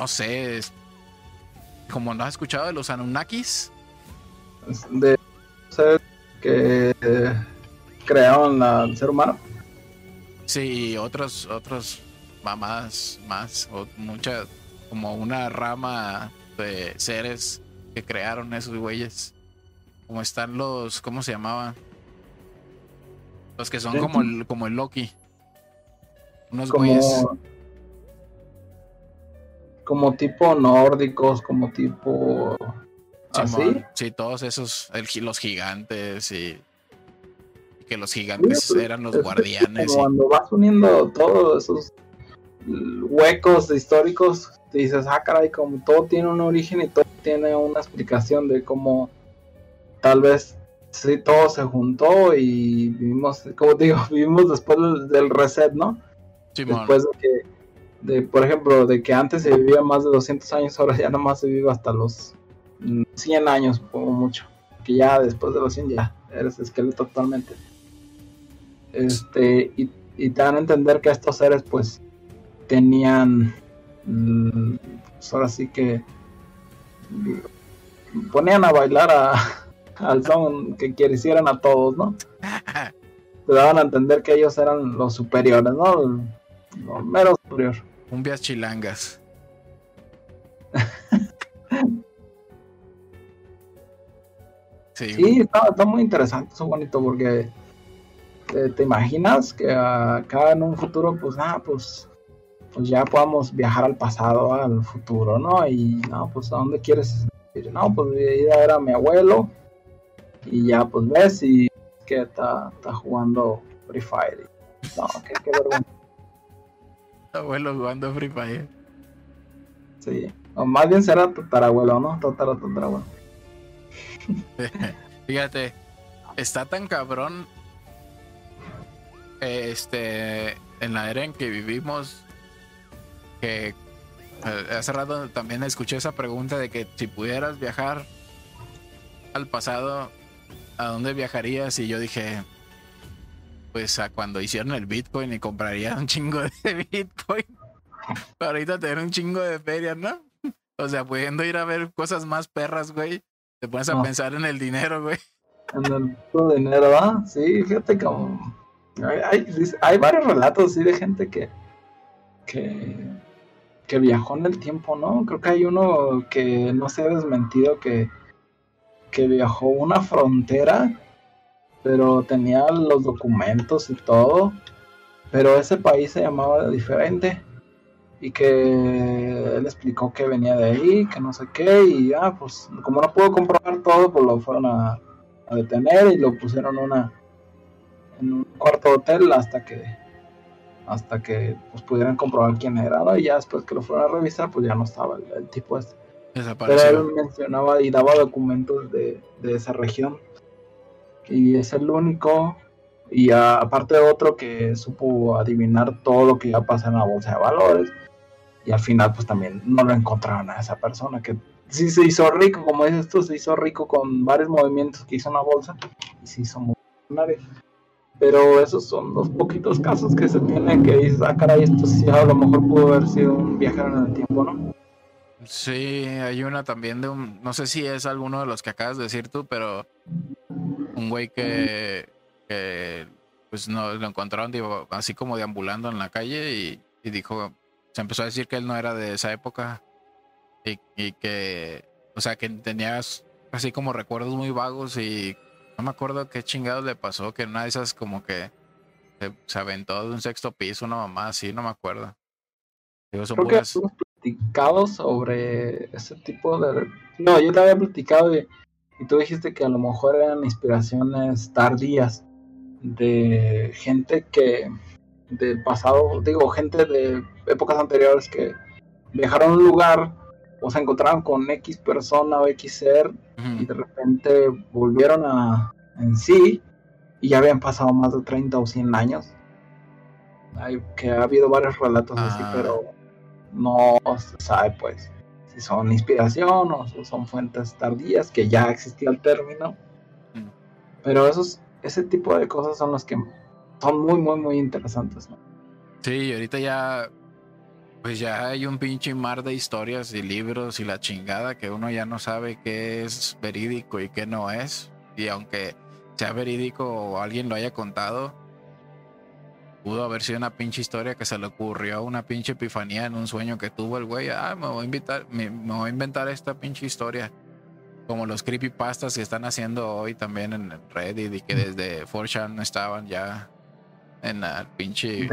No sé. Como no has escuchado de los Anunnakis. De seres que crearon al ser humano. Sí, otros, otros mamás más, o muchas, como una rama de seres que crearon esos güeyes. Como están los, ¿cómo se llamaban? Los que son como el, como el Loki. Unos como, güeyes. Como tipo nórdicos, como tipo. ¿Así? Sí, todos esos. los gigantes y. Que los gigantes pues, eran los guardianes. Cuando vas uniendo todos esos huecos históricos, dices, ah, caray, como todo tiene un origen y todo tiene una explicación de cómo tal vez sí, todo se juntó y vivimos, como digo, *laughs* vivimos después del, reset, ¿no? Después de que, de, por ejemplo, de que antes se vivía más de 200 años, ahora ya nomás se vive hasta los 100 años, como mucho. Que ya después de los 100 ya eres esqueleto totalmente. Este, y, y te dan a entender que estos seres, pues, tenían, mm, pues ahora sí que ponían a bailar a, *laughs* al son que quisieran a todos, ¿no? *laughs* Te daban a entender que ellos eran los superiores, ¿no? Los meros superior. Cumbias chilangas. *laughs* sí, está, muy interesante, eso bonito porque te, imaginas que acá en un futuro, pues, ah, pues, pues ya podamos viajar al pasado, al futuro, ¿no? Y no, pues, ¿a dónde quieres ir? No, pues ir a ver a mi abuelo y ya pues ves y que está, está jugando Free Fire. No, qué, qué vergüenza. *laughs* Abuelo jugando Free Fire. Sí. O más bien será tatarabuelo, ¿no? Tatara, tatarabuelo. *laughs* Fíjate, está tan cabrón este en la era en que vivimos que eh, hace rato también escuché esa pregunta de que si pudieras viajar al pasado, ¿a dónde viajarías? Y yo dije, pues a cuando hicieron el Bitcoin y compraría un chingo de *laughs* Bitcoin. Para ahorita tener un chingo de ferias, ¿no? O sea, pudiendo ir a ver cosas más perras, güey. Te pones a pensar en el dinero, güey. En el dinero, ¿ah? Sí, fíjate como... Hay, hay, varios relatos, sí, de gente que, que... Que viajó en el tiempo, ¿no? Creo que hay uno que no se ha desmentido que... Que viajó una frontera pero tenía los documentos y todo, pero ese país se llamaba diferente y que él explicó que venía de ahí, que no sé qué, y ya, pues como no pudo comprobar todo, pues lo fueron a, detener y lo pusieron una, en un cuarto de hotel hasta que hasta que pues, pudieran comprobar quién era, ¿no? Y ya después que lo fueron a revisar, pues ya no estaba el, tipo este. Pero él mencionaba y daba documentos de, de esa región y es el único, y aparte de otro que supo adivinar todo lo que iba a pasar en la bolsa de valores, y al final pues también no lo encontraron a esa persona que sí se hizo rico, como dices tú, se hizo rico con varios movimientos que hizo en la bolsa y se hizo millonario. Pero esos son los poquitos casos que se tienen que dices, ah, caray, esto sí a lo mejor pudo haber sido un viajero en el tiempo, ¿no? Sí, hay una también de un, no sé si es alguno de los que acabas de decir tú, pero un güey que, pues no lo encontraron digo, así como deambulando en la calle y, dijo, se empezó a decir que él no era de esa época y, que, o sea, que tenías así como recuerdos muy vagos y no me acuerdo qué chingados le pasó, que una de esas como que se, aventó de un sexto piso, una mamá así, no me acuerdo. Digo, son Creo platicado sobre ese tipo de... No, yo te había platicado y y tú dijiste que a lo mejor eran inspiraciones tardías de gente que del pasado, digo, gente de épocas anteriores que viajaron a un lugar o se encontraron con X persona o X ser y de repente volvieron a en sí y ya habían pasado más de 30 o 100 años. Hay, que ha habido varios relatos así, ah. pero no se sabe pues si son inspiración o son fuentes tardías, que ya existía el término. Mm. Pero esos, ese tipo de cosas son los que son muy, muy, muy interesantes. ¿no? Sí, ahorita ya, pues ya hay un pinche mar de historias y libros y la chingada que uno ya no sabe qué es verídico y qué no es. Y aunque sea verídico o alguien lo haya contado, pudo haber sido una pinche historia que se le ocurrió una pinche epifanía en un sueño que tuvo el güey. Ah, me voy a invitar, me, voy a inventar esta pinche historia. Como los creepypastas que están haciendo hoy también en Reddit y que desde 4chan estaban ya en la pinche.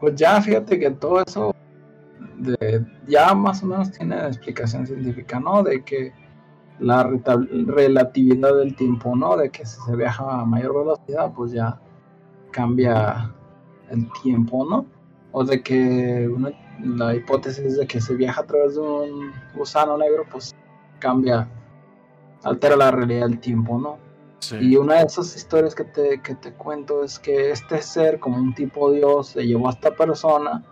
pues ya fíjate que todo eso de, ya más o menos tiene explicación científica, ¿no? De que la relatividad del tiempo, ¿no? De que si se viaja a mayor velocidad, pues ya cambia el tiempo, ¿no? O de que la hipótesis de que se viaja a través de un gusano negro, pues cambia, altera la realidad del tiempo, ¿no? Y una de esas historias que te, que te cuento es que este ser, como un tipo dios, se llevó a esta persona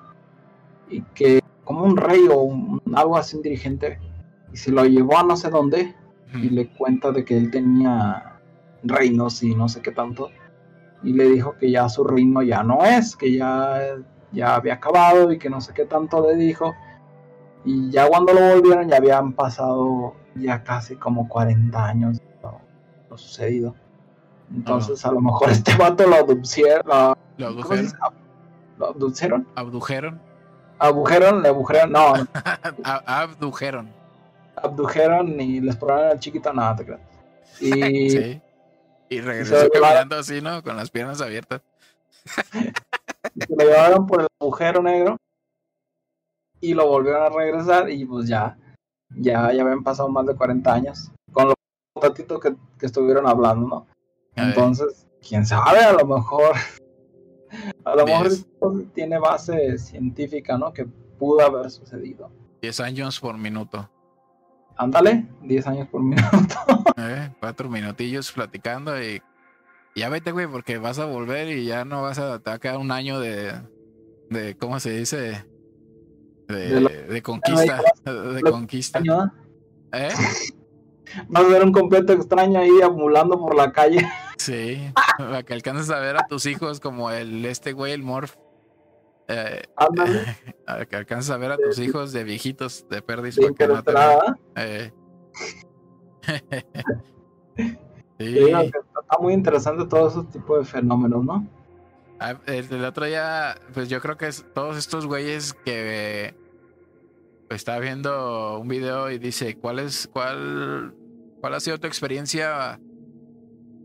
y que, como un rey o un, algo así, un dirigente, y se lo llevó a no sé dónde y le cuenta de que él tenía reinos y no sé qué tanto y le dijo que ya su reino ya no es, que ya, ya había acabado y que no sé qué tanto le dijo. Y ya cuando lo volvieron ya habían pasado ya casi como 40 años lo, sucedido. Entonces a lo mejor este vato lo abducieron. ¿Lo, abdujeron? ¿Lo abducieron? ¿Abdujeron? Abujeron, le abujeron, no. *laughs* abdujeron. Abdujeron y les probaron al chiquito, nada, te creas. Y *laughs* sí. Y regresó caminando así, ¿no? Con las piernas abiertas. *laughs* se lo llevaron por el agujero negro y lo volvieron a regresar y pues ya, ya, ya habían pasado más de 40 años con los ratitos que, que estuvieron hablando, ¿no? Entonces, quién sabe, a lo mejor, *laughs* a lo mejor tiene base científica, ¿no? Que pudo haber sucedido. 10 años por minuto. Ándale, 10 años por minuto. *laughs* Eh, cuatro minutillos platicando y ya vete, güey, porque vas a volver y ya no vas a, te va a quedar un año de, de ¿cómo se dice? De, De conquista, de conquista. ¿Eh? Vas a ver un completo extraño ahí ambulando por la calle. Sí, para que alcances a ver a tus hijos como el, este güey, el Morph. Eh, *laughs* que alcances a ver a tus hijos de viejitos, de no te vean. Eh. *laughs* Sí. digo que Está muy interesante todo ese tipo de fenómenos, ¿no? Ah, El, el otro día, pues yo creo que es todos estos güeyes que pues, estaba viendo un video y dice, ¿cuál es, cuál, cuál ha sido tu experiencia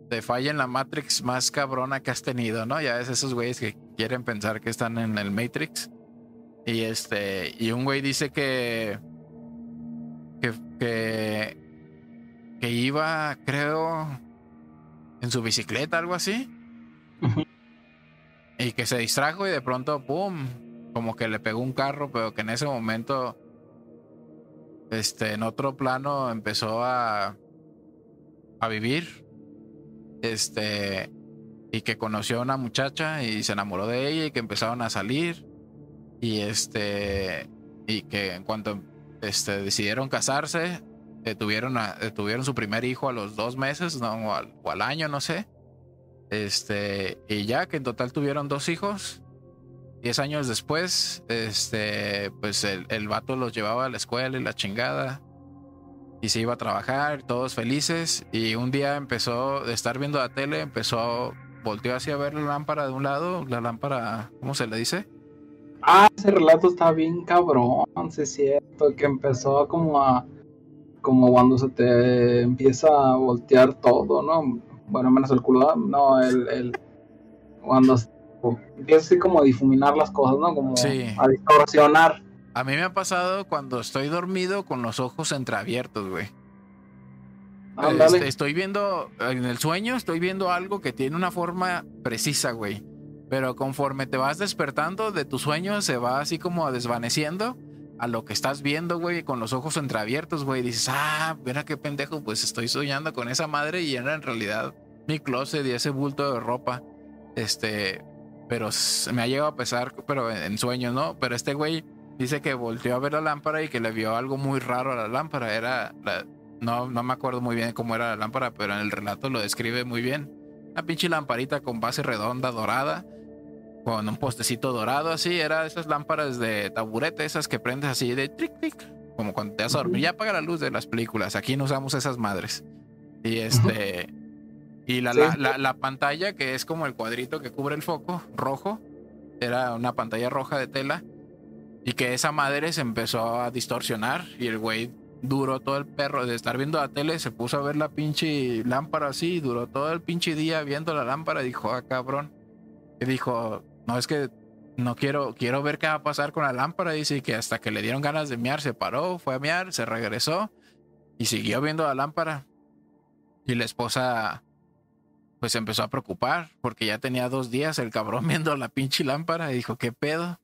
de falla en la Matrix más cabrona que has tenido, no? Ya es esos güeyes que quieren pensar que están en el Matrix. Y este, y un güey dice que, que, que, que iba, creo, en su bicicleta, algo así. Y que se distrajo y de pronto, ¡pum! Como que le pegó un carro, pero que en ese momento, este, en otro plano empezó a, a vivir. Este, y que conoció a una muchacha y se enamoró de ella y que empezaron a salir. Y este, y que en cuanto este, decidieron casarse, eh, tuvieron, a- eh, tuvieron su primer hijo a los dos meses, ¿no? o, al, o al año, no sé. Este, y ya que en total tuvieron dos hijos. Diez años después, este, pues el, el vato los llevaba a la escuela y la chingada. Y se iba a trabajar, todos felices. Y un día empezó de estar viendo la tele, empezó, volteó hacia ver la lámpara de un lado, la lámpara, ¿cómo se le dice? Ah, ese relato está bien cabrón, sí es cierto, que empezó como a, como cuando se te empieza a voltear todo, ¿no? Bueno, menos el culo, no, el, el cuando s- empieza así como a difuminar las cosas, ¿no? Como Sí. a distorsionar. A mí me ha pasado cuando estoy dormido con los ojos entreabiertos, güey. Este, estoy viendo, en el sueño estoy viendo algo que tiene una forma precisa, güey. Pero conforme te vas despertando de tu sueño, se va así como desvaneciendo a lo que estás viendo, güey, con los ojos entreabiertos, güey. Dices, ah, mira qué pendejo, pues estoy soñando con esa madre y era en realidad mi closet y ese bulto de ropa. Este, pero me ha llegado a pesar, pero en, en sueños, ¿no? Pero este güey dice que volteó a ver la lámpara y que le vio algo muy raro a la lámpara. Era la, no, no me acuerdo muy bien cómo era la lámpara, pero en el relato lo describe muy bien. Una pinche lamparita con base redonda, dorada, con un postecito dorado así. Era esas lámparas de taburete, esas que prendes así de tric, tric, como cuando te vas a dormir. Ya apaga la luz de las películas. Aquí no usamos esas madres. Y este. Y la, Sí. la, la- la pantalla, que es como el cuadrito que cubre el foco, rojo, era una pantalla roja de tela. Y que esa madre se empezó a distorsionar. Y el güey duró todo el perro de estar viendo la tele, se puso a ver la pinche lámpara así, duró todo el pinche día viendo la lámpara, dijo, ah, cabrón. Y dijo, no, es que no quiero, quiero ver qué va a pasar con la lámpara. Dice que hasta que le dieron ganas de mear, se paró, fue a mear, se regresó y siguió viendo la lámpara. Y la esposa, pues se empezó a preocupar porque ya tenía dos días el cabrón *laughs* viendo la pinche lámpara y dijo, ¿qué pedo?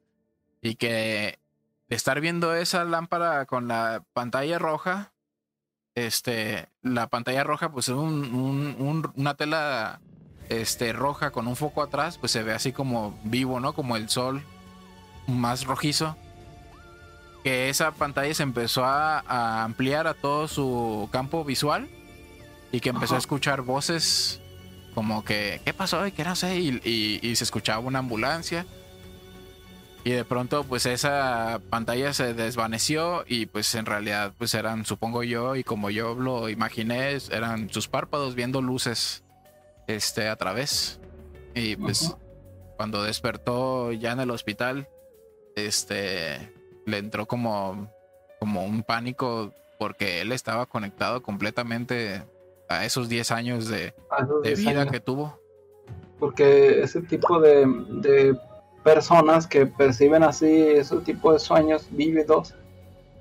Y que estar viendo esa lámpara con la pantalla roja, este, la pantalla roja, pues es un, un- un- una tela este, roja con un foco atrás, pues se ve así como vivo, ¿no? Como el sol más rojizo. Que esa pantalla se empezó a, a ampliar a todo su campo visual y que empezó a escuchar voces como que, ¿qué pasó? No sé, y, y- y se escuchaba una ambulancia. Y de pronto, pues esa pantalla se desvaneció y pues en realidad, pues eran, supongo yo, y como yo lo imaginé, eran sus párpados viendo luces este, a través. Y pues Ajá. cuando despertó ya en el hospital, este, le entró como, como un pánico porque él estaba conectado completamente a esos 10 años de, de 10 vida años. que tuvo. Porque ese tipo de, de personas que perciben así ese tipo de sueños vívidos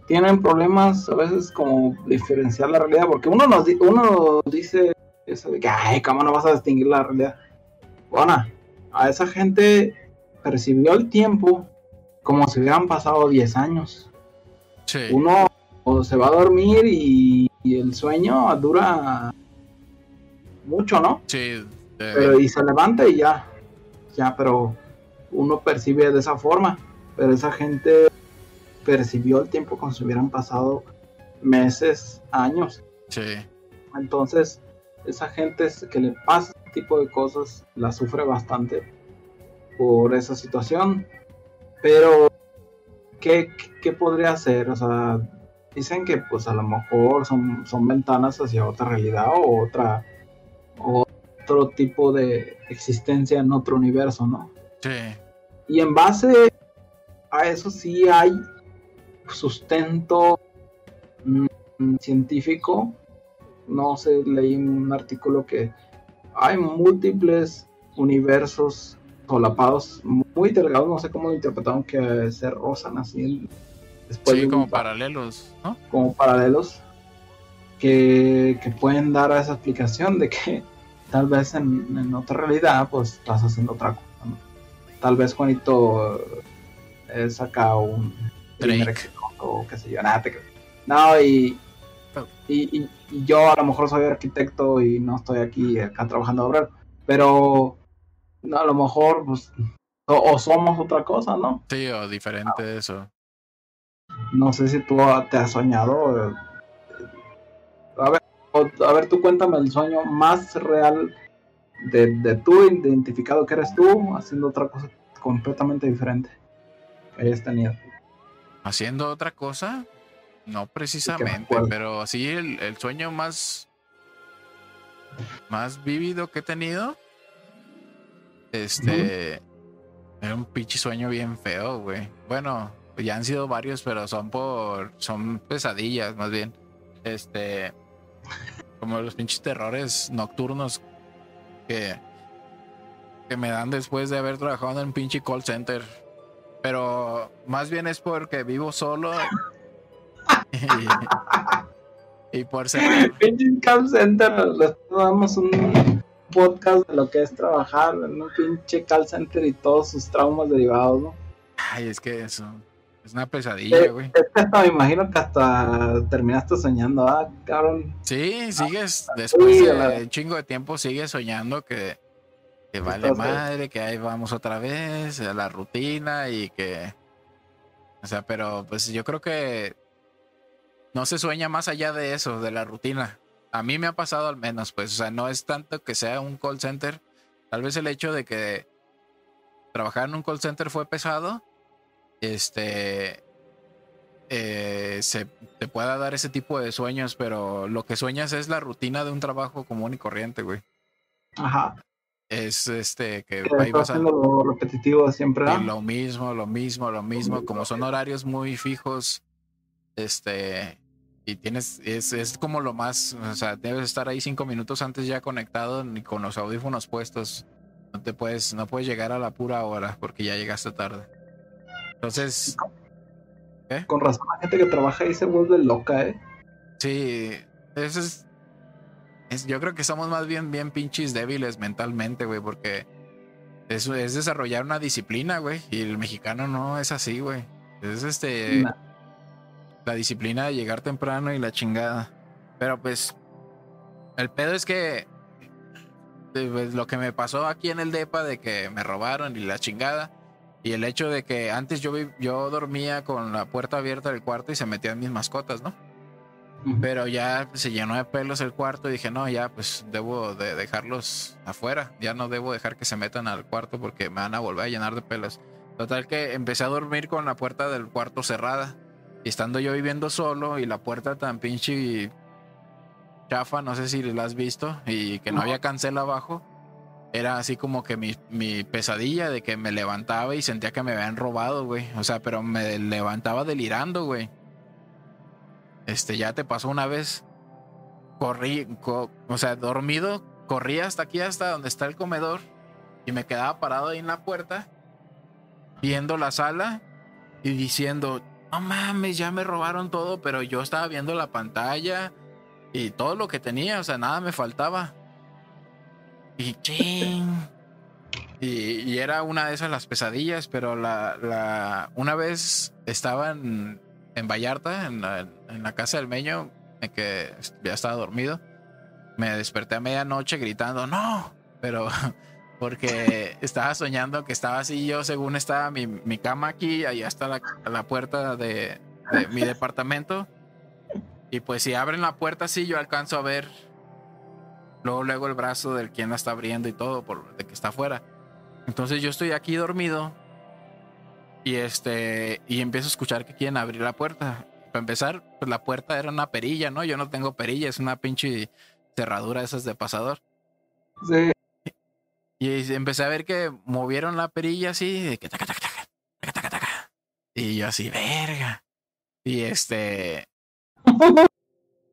tienen problemas a veces como diferenciar la realidad porque uno nos di- uno dice eso de que ay cómo no vas a distinguir la realidad bueno a esa gente percibió el tiempo como si hubieran pasado 10 años Uno se va a dormir y, el sueño dura mucho, ¿no? Sí. Pero, y se levanta y ya, ya, pero uno percibe de esa forma, pero esa gente percibió el tiempo como si hubieran pasado meses, años. Sí. Entonces, esa gente que le pasa este tipo de cosas la sufre bastante por esa situación. Pero, ¿qué, qué podría hacer? O sea, dicen que pues a lo mejor son, son ventanas hacia otra realidad o otra otro tipo de existencia en otro universo, ¿no? Sí. Y en base a eso sí hay sustento mm, científico. No sé, leí un artículo que hay múltiples universos solapados muy delgados, no sé cómo lo interpretaron, que se rozan así. Después sí, como paralelos, ¿no? Como paralelos que, que, pueden dar a esa explicación de que tal vez en, otra realidad pues estás haciendo otra cosa. Tal vez Juanito saca un Drake o qué sé yo, nada, no, y, y, yo a lo mejor soy arquitecto y no estoy aquí acá trabajando obrero, pero no, a lo mejor pues o, somos otra cosa, ¿no? Sí, o diferente de eso. No sé si tú te has soñado. Eh, a ver, a ver, tú cuéntame el sueño más real de, de tú, identificado que eres tú, haciendo otra cosa completamente diferente que hayas tenido. ¿Haciendo otra cosa? No precisamente, pero sí el, sueño más, más vívido que he tenido. Este. Era un pinche sueño bien feo, güey. Bueno, ya han sido varios, pero son por. Son pesadillas, más bien. Este. Como los pinches terrores nocturnos que. Que me dan después de haber trabajado en un pinche call center. Pero más bien es porque vivo solo. y, *laughs* por ser. Pinche call center, les damos un podcast de lo que es trabajar en un pinche call center y todos sus traumas derivados, ¿no? Ay, es que eso. Es una pesadilla, güey. Es que hasta me imagino que hasta terminaste soñando, ¿ah, cabrón? Sí, sigues, después de un chingo de tiempo, sigues soñando que que vale madre, que ahí vamos otra vez a la rutina y que... O sea, pero pues yo creo que no se sueña más allá de eso, de la rutina. A mí me ha pasado al menos, pues, o sea, no es tanto que sea un call center. Tal vez el hecho de que trabajar en un call center fue pesado, este, eh, se te pueda dar ese tipo de sueños, pero lo que sueñas es la rutina de un trabajo común y corriente, güey. Ajá. Es este que lo repetitivo siempre lo mismo lo mismo lo mismo como son horarios muy fijos este y tienes es, es como lo más o sea debes estar ahí cinco minutos antes ya conectado ni con los audífonos puestos. No te puedes no puedes llegar a la pura hora porque ya llegaste tarde entonces con razón la gente que trabaja ahí se vuelve loca eh sí eso es yo creo que somos más bien, bien pinches débiles mentalmente, güey, porque eso es desarrollar una disciplina, güey. Y el mexicano no es así, güey. Es este. La disciplina de llegar temprano y la chingada. Pero pues. El pedo es que. Pues, lo que me pasó aquí en el DEPA de que me robaron y la chingada. Y el hecho de que antes yo, yo dormía con la puerta abierta del cuarto y se metían mis mascotas, ¿no? Pero ya se llenó de pelos el cuarto y dije, no, ya pues debo de dejarlos afuera. Ya no debo dejar que se metan al cuarto porque me van a volver a llenar de pelos. Total que empecé a dormir con la puerta del cuarto cerrada. Y estando yo viviendo solo y la puerta tan pinche chafa, no sé si la has visto, y que no había cancel abajo. Era así como que mi, mi pesadilla de que me levantaba y sentía que me habían robado, güey. O sea, pero me levantaba delirando, güey. Este, ya te pasó una vez. Corrí, o sea, dormido, corrí hasta aquí, hasta donde está el comedor. Y me quedaba parado ahí en la puerta, viendo la sala y diciendo, no mames, ya me robaron todo, pero yo estaba viendo la pantalla y todo lo que tenía, o sea, nada me faltaba. Y. Y, era una de esas las pesadillas, pero la, una vez estaban en Vallarta, en la, casa del Meño, en que ya estaba dormido. Me desperté a medianoche gritando, no, pero *laughs* porque estaba soñando que estaba así, yo según estaba mi, mi cama aquí, allá está la, la puerta de, de mi departamento. Y pues si abren la puerta así, yo alcanzo a ver luego, luego el brazo del quien la está abriendo y todo, por de que está afuera. Entonces yo estoy aquí dormido y este y empiezo a escuchar que quieren abrir la puerta. Para empezar, pues la puerta era una perilla, ¿no? Yo no tengo perilla, es una pinche cerradura esas de pasador. Sí. Y empecé a ver que movieron la perilla así, de que taca, taca, taca, taca, taca, taca. Y yo así, verga. Y este. *laughs*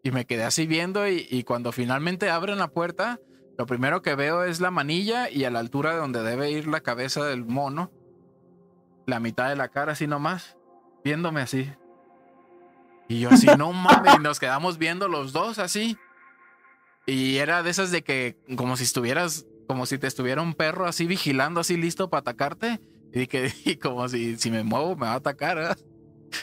Y me quedé así viendo y, y, cuando finalmente abren la puerta, lo primero que veo es la manilla y a la altura de donde debe ir la cabeza del mono, la mitad de la cara así nomás, viéndome así. Y yo así, no *laughs* mames, y nos quedamos viendo los dos así. Y era de esas de que como si estuvieras, como si te estuviera un perro así vigilando, así listo para atacarte. Y que *laughs* y como si, si me muevo me va a atacar.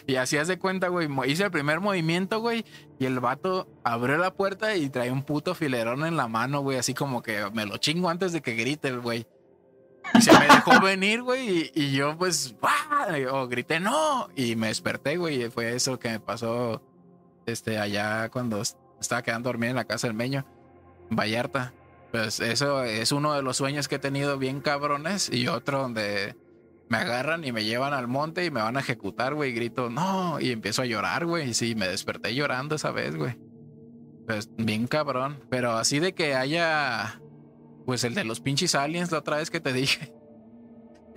Y así hace cuenta, güey. Hice el primer movimiento, güey. Y el vato abrió la puerta y trae un puto filerón en la mano, güey. Así como que me lo chingo antes de que grite el güey. Y se me dejó venir, güey. Y, yo, pues, o grité, no. Y me desperté, güey. Y fue eso que me pasó este, allá cuando estaba quedando dormido en la casa del Meño, Vallarta. Pues eso es uno de los sueños que he tenido bien cabrones. Y otro donde me agarran y me llevan al monte y me van a ejecutar, güey. Grito, no, y empiezo a llorar, güey. Y sí, me desperté llorando esa vez, güey. Pues bien cabrón. Pero así de que haya, pues el de los pinches aliens la otra vez que te dije. *laughs*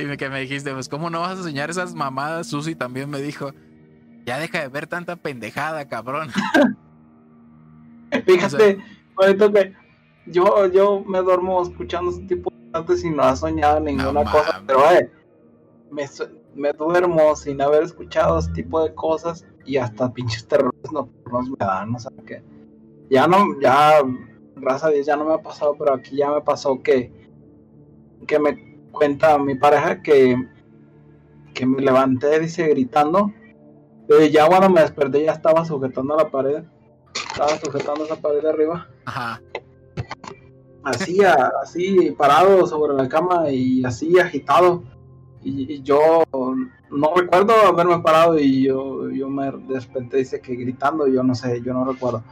Y que me dijiste, pues, ¿cómo no vas a soñar esas mamadas? Susi también me dijo, ya deja de ver tanta pendejada, cabrón. *laughs* Fíjate, o sea, que yo, yo me duermo escuchando ese tipo de cosas y no ha soñado ninguna no, cosa, pero eh me, me, duermo sin haber escuchado ese tipo de cosas y hasta pinches terrores nocturnos me dan, o sea que ya no, ya, raza 10 ya no me ha pasado, pero aquí ya me pasó que, que me cuenta mi pareja que, que me levanté, dice, gritando, pero ya cuando me desperté ya estaba sujetando la pared, estaba sujetando esa pared de arriba. Ajá. Así, así parado sobre la cama y así agitado y, y, yo no recuerdo haberme parado y yo, yo me desperté, dice que gritando, yo no sé, yo no recuerdo.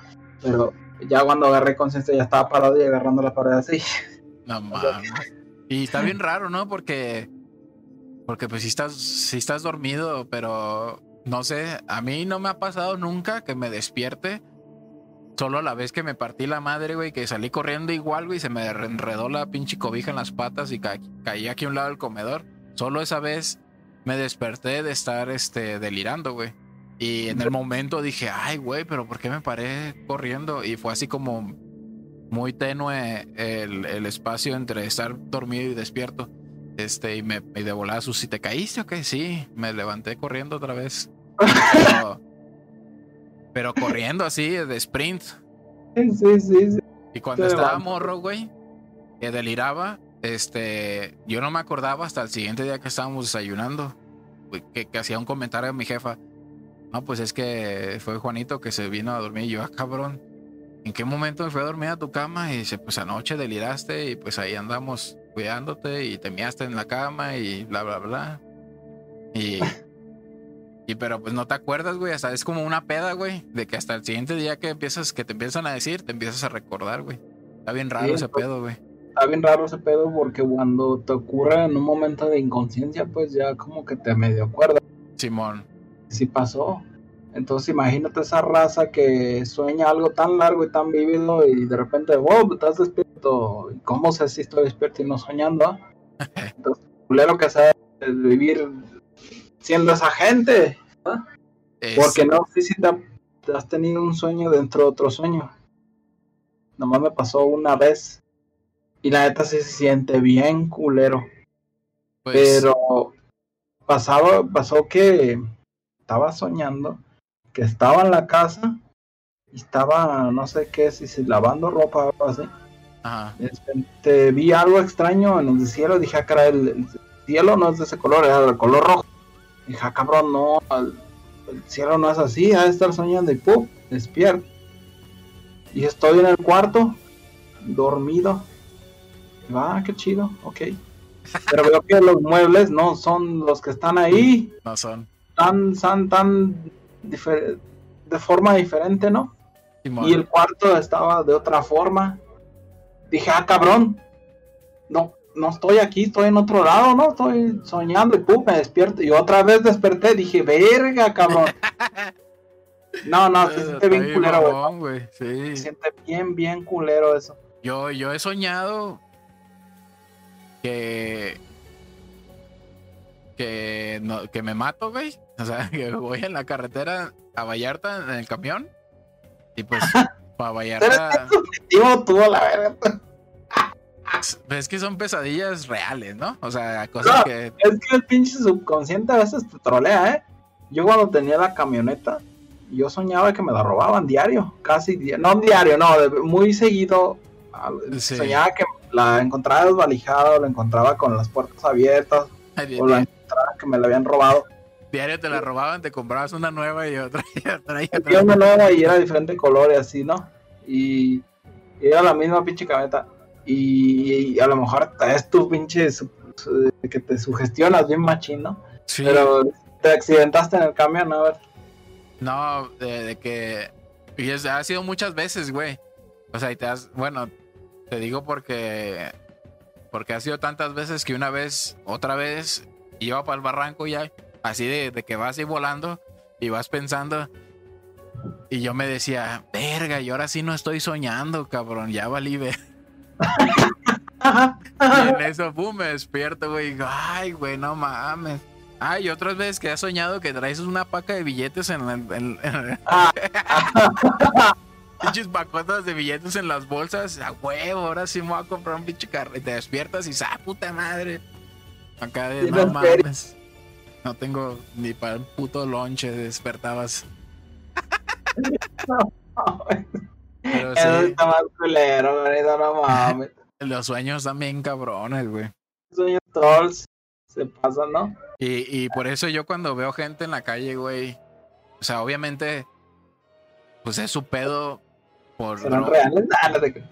Pero ya cuando agarré conciencia ya estaba parado y agarrando la pared así. No *laughs* mames. Y está bien raro, ¿no? Porque, porque pues si estás, si estás dormido, pero no sé, a mí no me ha pasado nunca que me despierte. Solo la vez que me partí la madre, güey, que salí corriendo igual, güey, y se me enredó la pinche cobija en las patas y ca caí aquí a un lado del comedor. Solo esa vez me desperté de estar este, delirando, güey. Y en el momento dije, ay, güey, pero ¿por qué me paré corriendo? Y fue así como muy tenue el, el espacio entre estar dormido y despierto. Este, y me de volada, si te caíste o qué? Sí, me levanté corriendo otra vez. *laughs* Pero, pero corriendo así, de sprint. Sí, sí, sí. Y cuando estaba morro, güey, que deliraba, este, yo no me acordaba hasta el siguiente día que estábamos desayunando, que, que hacía un comentario a mi jefa. No, pues es que fue Juanito que se vino a dormir y yo, ah, cabrón, ¿en qué momento me fue a dormir a tu cama? Y dice, pues anoche deliraste y pues ahí andamos cuidándote y te miaste en la cama y bla, bla, bla. Y, *laughs* y pero pues no te acuerdas, güey, hasta es como una peda, güey, de que hasta el siguiente día que empiezas, que te empiezan a decir, te empiezas a recordar, güey. Está bien raro sí, ese pedo, güey está bien raro ese pedo porque cuando te ocurre en un momento de inconsciencia, pues ya como que te medio acuerdas. Simón. Sí pasó. Entonces imagínate esa raza que sueña algo tan largo y tan vívido y de repente, wow, estás despierto. ¿Cómo sé si estoy despierto y no soñando? *laughs* Entonces, culero que sea vivir siendo esa gente. ¿no? Es... Porque no sé si te, te has tenido un sueño dentro de otro sueño. Nomás me pasó una vez y la neta sí se siente bien culero. Pues... Pero pasaba, pasó que estaba soñando que estaba en la casa y estaba, no sé qué, si, si lavando ropa o algo así. Ajá. Este, vi algo extraño en el cielo, dije, cara, el, el, cielo no es de ese color, era del color rojo. Dije, ah, cabrón, no, el cielo no es así, ha de estar soñando y ¡pum! despierto. Y estoy en el cuarto, dormido. Ah, qué chido, ok. *laughs* Pero veo que los muebles no son los que están ahí. No son. Tan, tan, tan de forma diferente, ¿no? Y el cuarto estaba de otra forma. Dije, ah, cabrón. No, no estoy aquí, estoy en otro lado, ¿no? Estoy soñando y pum, me despierto. Y otra vez desperté, dije, verga, cabrón. *laughs* No, no, se siente bien culero, güey. Se siente bien, bien culero eso. Yo, yo he soñado que. Que, no, que me mato, güey. O sea, *laughs* que voy en la carretera a Vallarta en el camión. Y pues, *laughs* para Vallarta. tú, la verdad. Es que son pesadillas reales, ¿no? O sea, cosas que. Es que el pinche subconsciente a veces te trolea, ¿eh? Yo cuando tenía la camioneta, yo soñaba que me la robaban diario, casi, no diario, no, muy seguido. Soñaba que la encontraba desvalijada la encontraba con las puertas abiertas o la encontraba que me la habían robado. Diario te la robaban, te comprabas una nueva y otra y otra y otra. una nueva y era diferente color y así, ¿no? Y, era la misma pinche camioneta. Y, a lo mejor es tu pinche que te sugestionas bien machín, ¿no? Sí. Pero te accidentaste en el camión, a ver. No, de, que. Y es, ha sido muchas veces, güey. O sea, y te has. Bueno, te digo porque. Porque ha sido tantas veces que una vez, otra vez, iba para el barranco ya. Así de, que vas ahí volando y vas pensando. Y yo me decía, verga, y ahora sí no estoy soñando, cabrón, ya valí ver. *laughs* y en eso, pum, me despierto, güey. Ay, güey, no mames. Ah, y otras veces que has soñado que traes una paca de billetes en, la, ah. *laughs* pinches pacotas de billetes en las bolsas. A huevo, ahora sí me voy a comprar un pinche carro. Y te despiertas y ¡ah, puta madre! Acá de no mames. No tengo ni para el puto lonche, despertabas. *laughs* Pero sí. está más culero, no mames. *laughs* Los sueños también cabrones, güey. Sueños trolls se pasan, ¿no? Y, y por eso yo cuando veo gente en la calle, güey, o sea, obviamente, pues es su pedo por... ¿Serán reales?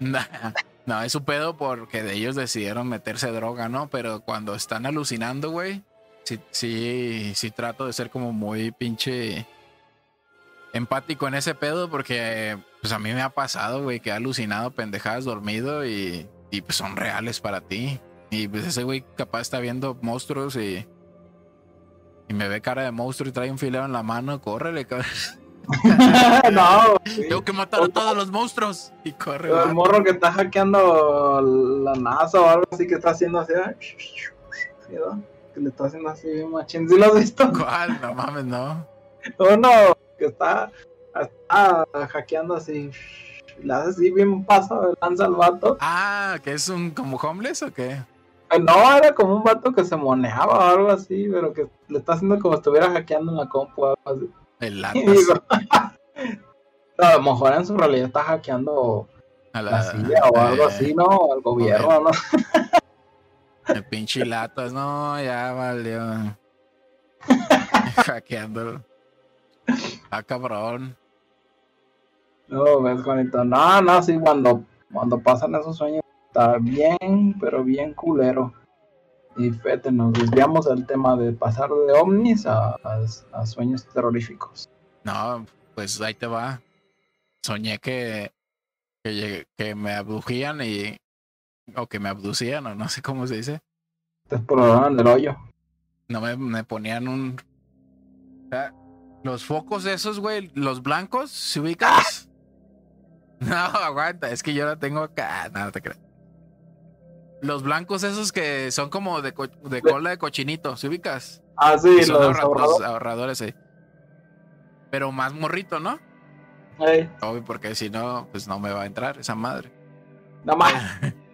*laughs* *laughs* no, es su pedo porque de ellos decidieron meterse droga, ¿no? Pero cuando están alucinando, güey, sí, sí, sí trato de ser como muy pinche empático en ese pedo porque pues a mí me ha pasado, güey, que he alucinado pendejadas dormido y, y pues son reales para ti. Y pues ese güey capaz está viendo monstruos y y me ve cara de monstruo y trae un fileo en la mano, córrele, cabrón. *laughs* *laughs* no. Tengo que matar a todos los monstruos. Y corre. El morro que está hackeando la NASA o algo así que está haciendo así. Que le está haciendo así machín. ¿Sí lo has visto? ¿Cuál? No mames, no. Uno que está, está hackeando así. Le hace así bien paso, lanza al vato. Ah, que es un como homeless o qué? Eh, no, era como un vato que se moneaba o algo así, pero que le está haciendo como si estuviera hackeando en la compu o algo así. El a lo mejor en su realidad está hackeando a la, silla o algo eh, así, ¿no? Al gobierno, ¿no? El pinche latas, no, ya valió. *laughs* Hackeando. Ah, cabrón. No, ves, Juanito. No, no, sí, cuando, cuando pasan esos sueños está bien, pero bien culero. Y fíjate, nos desviamos del tema de pasar de ovnis a, sueños terroríficos. No, pues ahí te va. Soñé que, que, me abdujían y. o que me abducían, o no sé cómo se dice. Te exploraban el hoyo. No me, me ponían un. los focos esos, güey, los blancos, ¿se ubicas? *laughs* No, aguanta, es que yo la tengo acá. No, te crees. Los blancos esos que son como de, de cola de cochinito, ¿se ubicas? Ah, sí, los ahorradores. ahorradores, sí. Pero más morrito, ¿no? Sí. Obvio, porque si no, pues no me va a entrar esa madre. Nada más. *laughs*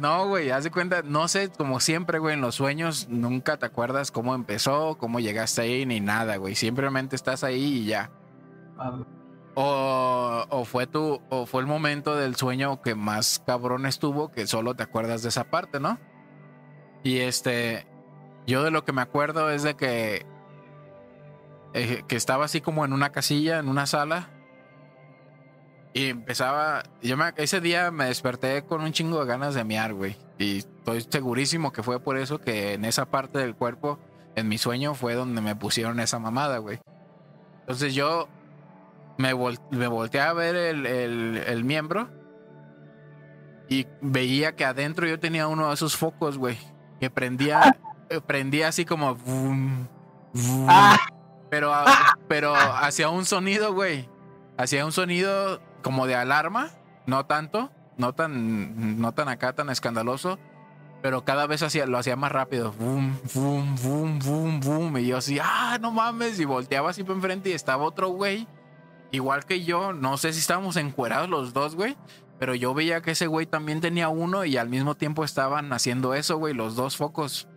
no, güey, haz de cuenta, no sé, como siempre, güey, en los sueños nunca te acuerdas cómo empezó, cómo llegaste ahí, ni nada, güey. Simplemente estás ahí y ya. Ah. O, fue tu, o fue el momento del sueño que más cabrón estuvo, que solo te acuerdas de esa parte, ¿no? Y este, yo de lo que me acuerdo es de que eh, que estaba así como en una casilla, en una sala. Y empezaba, yo me, ese día me desperté con un chingo de ganas de miar, güey. Y estoy segurísimo que fue por eso que en esa parte del cuerpo, en mi sueño, fue donde me pusieron esa mamada, güey. Entonces yo me, me volteé a ver el, el, miembro y veía que adentro yo tenía uno de esos focos, güey, que prendía, *laughs* prendía así como... Ah. Pero, pero hacía un sonido, güey. Hacía un sonido como de alarma, no tanto, no tan, no tan acá, tan escandaloso, pero cada vez hacía, lo hacía más rápido. Boom, boom, boom, boom, boom. Y yo así, ah, no mames. Y volteaba así para enfrente y estaba otro güey, igual que yo. No sé si estábamos encuerados los dos, güey. Pero yo veía que ese güey también tenía uno y al mismo tiempo estaban haciendo eso, güey, los dos focos.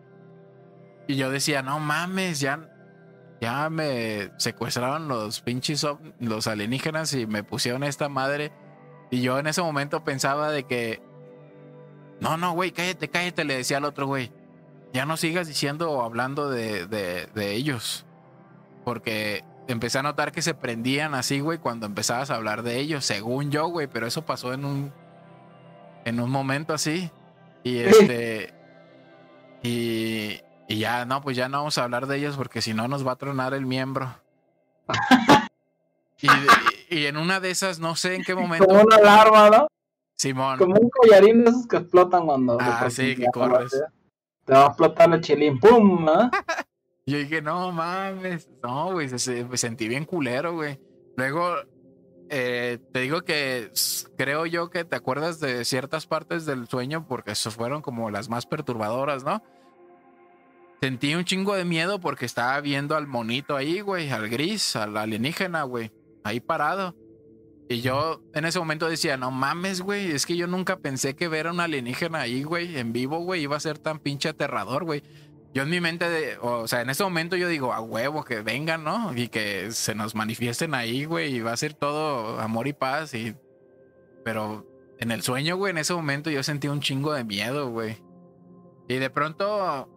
Y yo decía, no mames, ya, ya me secuestraron los pinches los alienígenas y me pusieron esta madre. Y yo en ese momento pensaba de que, no, no, güey, cállate, cállate, le decía al otro güey. Ya no sigas diciendo o hablando de, de, de ellos. Porque empecé a notar que se prendían así, güey, cuando empezabas a hablar de ellos, según yo, güey, pero eso pasó en un, en un momento así. Y este, y, y ya, no, pues ya no vamos a hablar de ellos porque si no nos va a tronar el miembro. *laughs* y, en una de esas, no sé en qué momento. Como una alarma, ¿no? Simón. Como un collarín de esos que explotan cuando. Ah, sí, que corres. Te va a explotar el chilín, ¡pum! ¿no? *laughs* Yo dije, no mames. No, güey, me sentí bien culero, güey. Luego, eh, te digo que creo yo que te acuerdas de ciertas partes del sueño porque eso fueron como las más perturbadoras, ¿no? Sentí un chingo de miedo porque estaba viendo al monito ahí, güey, al gris, al alienígena, güey, ahí parado. Y yo en ese momento decía, no mames, güey, es que yo nunca pensé que ver a un alienígena ahí, güey, en vivo, güey, iba a ser tan pinche aterrador, güey. Yo en mi mente, de, o sea, en ese momento yo digo, a huevo, que vengan, ¿no? Y que se nos manifiesten ahí, güey, y va a ser todo amor y paz. Y... Pero en el sueño, güey, en ese momento yo sentí un chingo de miedo, güey. Y de pronto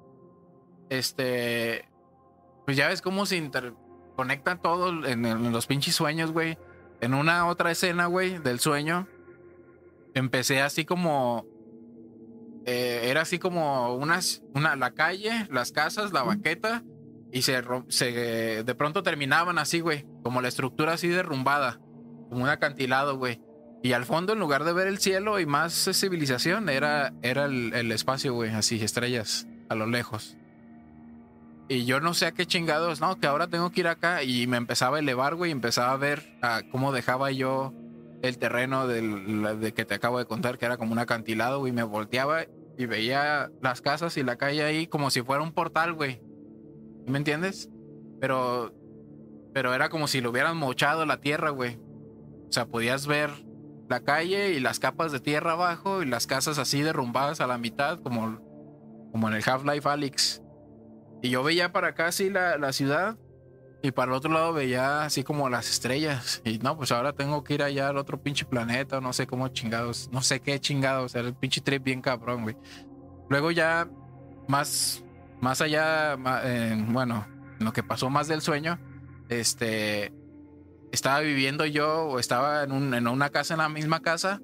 este, pues ya ves cómo se interconecta todo en, los pinches sueños, güey. En una otra escena, güey, del sueño, empecé así como eh, era así como unas, una, la calle, las casas, la baqueta, y se, se, de pronto terminaban así, güey, como la estructura así derrumbada, como un acantilado, güey. Y al fondo, en lugar de ver el cielo y más civilización, era, era el, el espacio, güey, así, estrellas a lo lejos. Y yo no sé a qué chingados, no, que ahora tengo que ir acá. Y me empezaba a elevar, güey, y empezaba a ver cómo dejaba yo el terreno del, de que te acabo de contar, que era como un acantilado, güey. Me volteaba y veía las casas y la calle ahí como si fuera un portal, güey. ¿Me entiendes? Pero, pero era como si lo hubieran mochado la tierra, güey. O sea, podías ver la calle y las capas de tierra abajo y las casas así derrumbadas a la mitad, como, como en el Half-Life Alyx. Y yo veía para acá la, la ciudad y para el otro lado veía así como las estrellas. Y no, pues ahora tengo que ir allá al otro pinche planeta, no sé cómo chingados, no sé qué chingados, era el pinche trip bien cabrón, güey. Luego ya más, más allá, bueno, lo que pasó más del sueño, este, estaba viviendo yo o estaba en, un, en una casa, en la misma casa,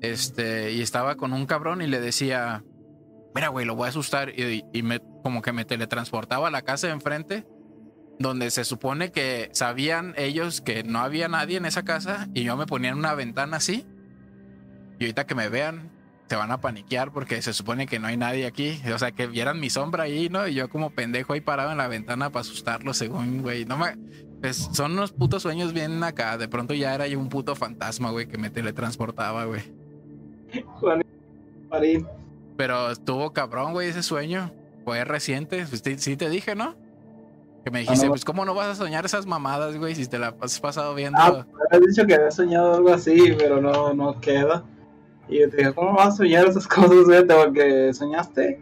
este, y estaba con un cabrón y le decía, mira, güey, lo voy a asustar. Y, y me, como que me teletransportaba a la casa de enfrente, donde se supone que sabían ellos que no había nadie en esa casa y yo me ponía en una ventana así. Y ahorita que me vean, se van a paniquear porque se supone que no hay nadie aquí. O sea, que vieran mi sombra ahí, ¿no? Y yo como pendejo ahí parado en la ventana para asustarlos, según, güey. No me... Pues son unos putos sueños bien acá. De pronto ya era yo un puto fantasma, güey, que me teletransportaba, güey. Pero estuvo cabrón, güey, ese sueño. Fue reciente. Pues sí te dije, ¿no? Que me dijiste, pues, ¿cómo no vas a soñar esas mamadas, güey? Si te la has pasado viendo. Ah, has dicho que había soñado algo así, pero no, no queda. Y yo te dije, ¿cómo vas a soñar esas *laughs* cosas, güey? Porque soñaste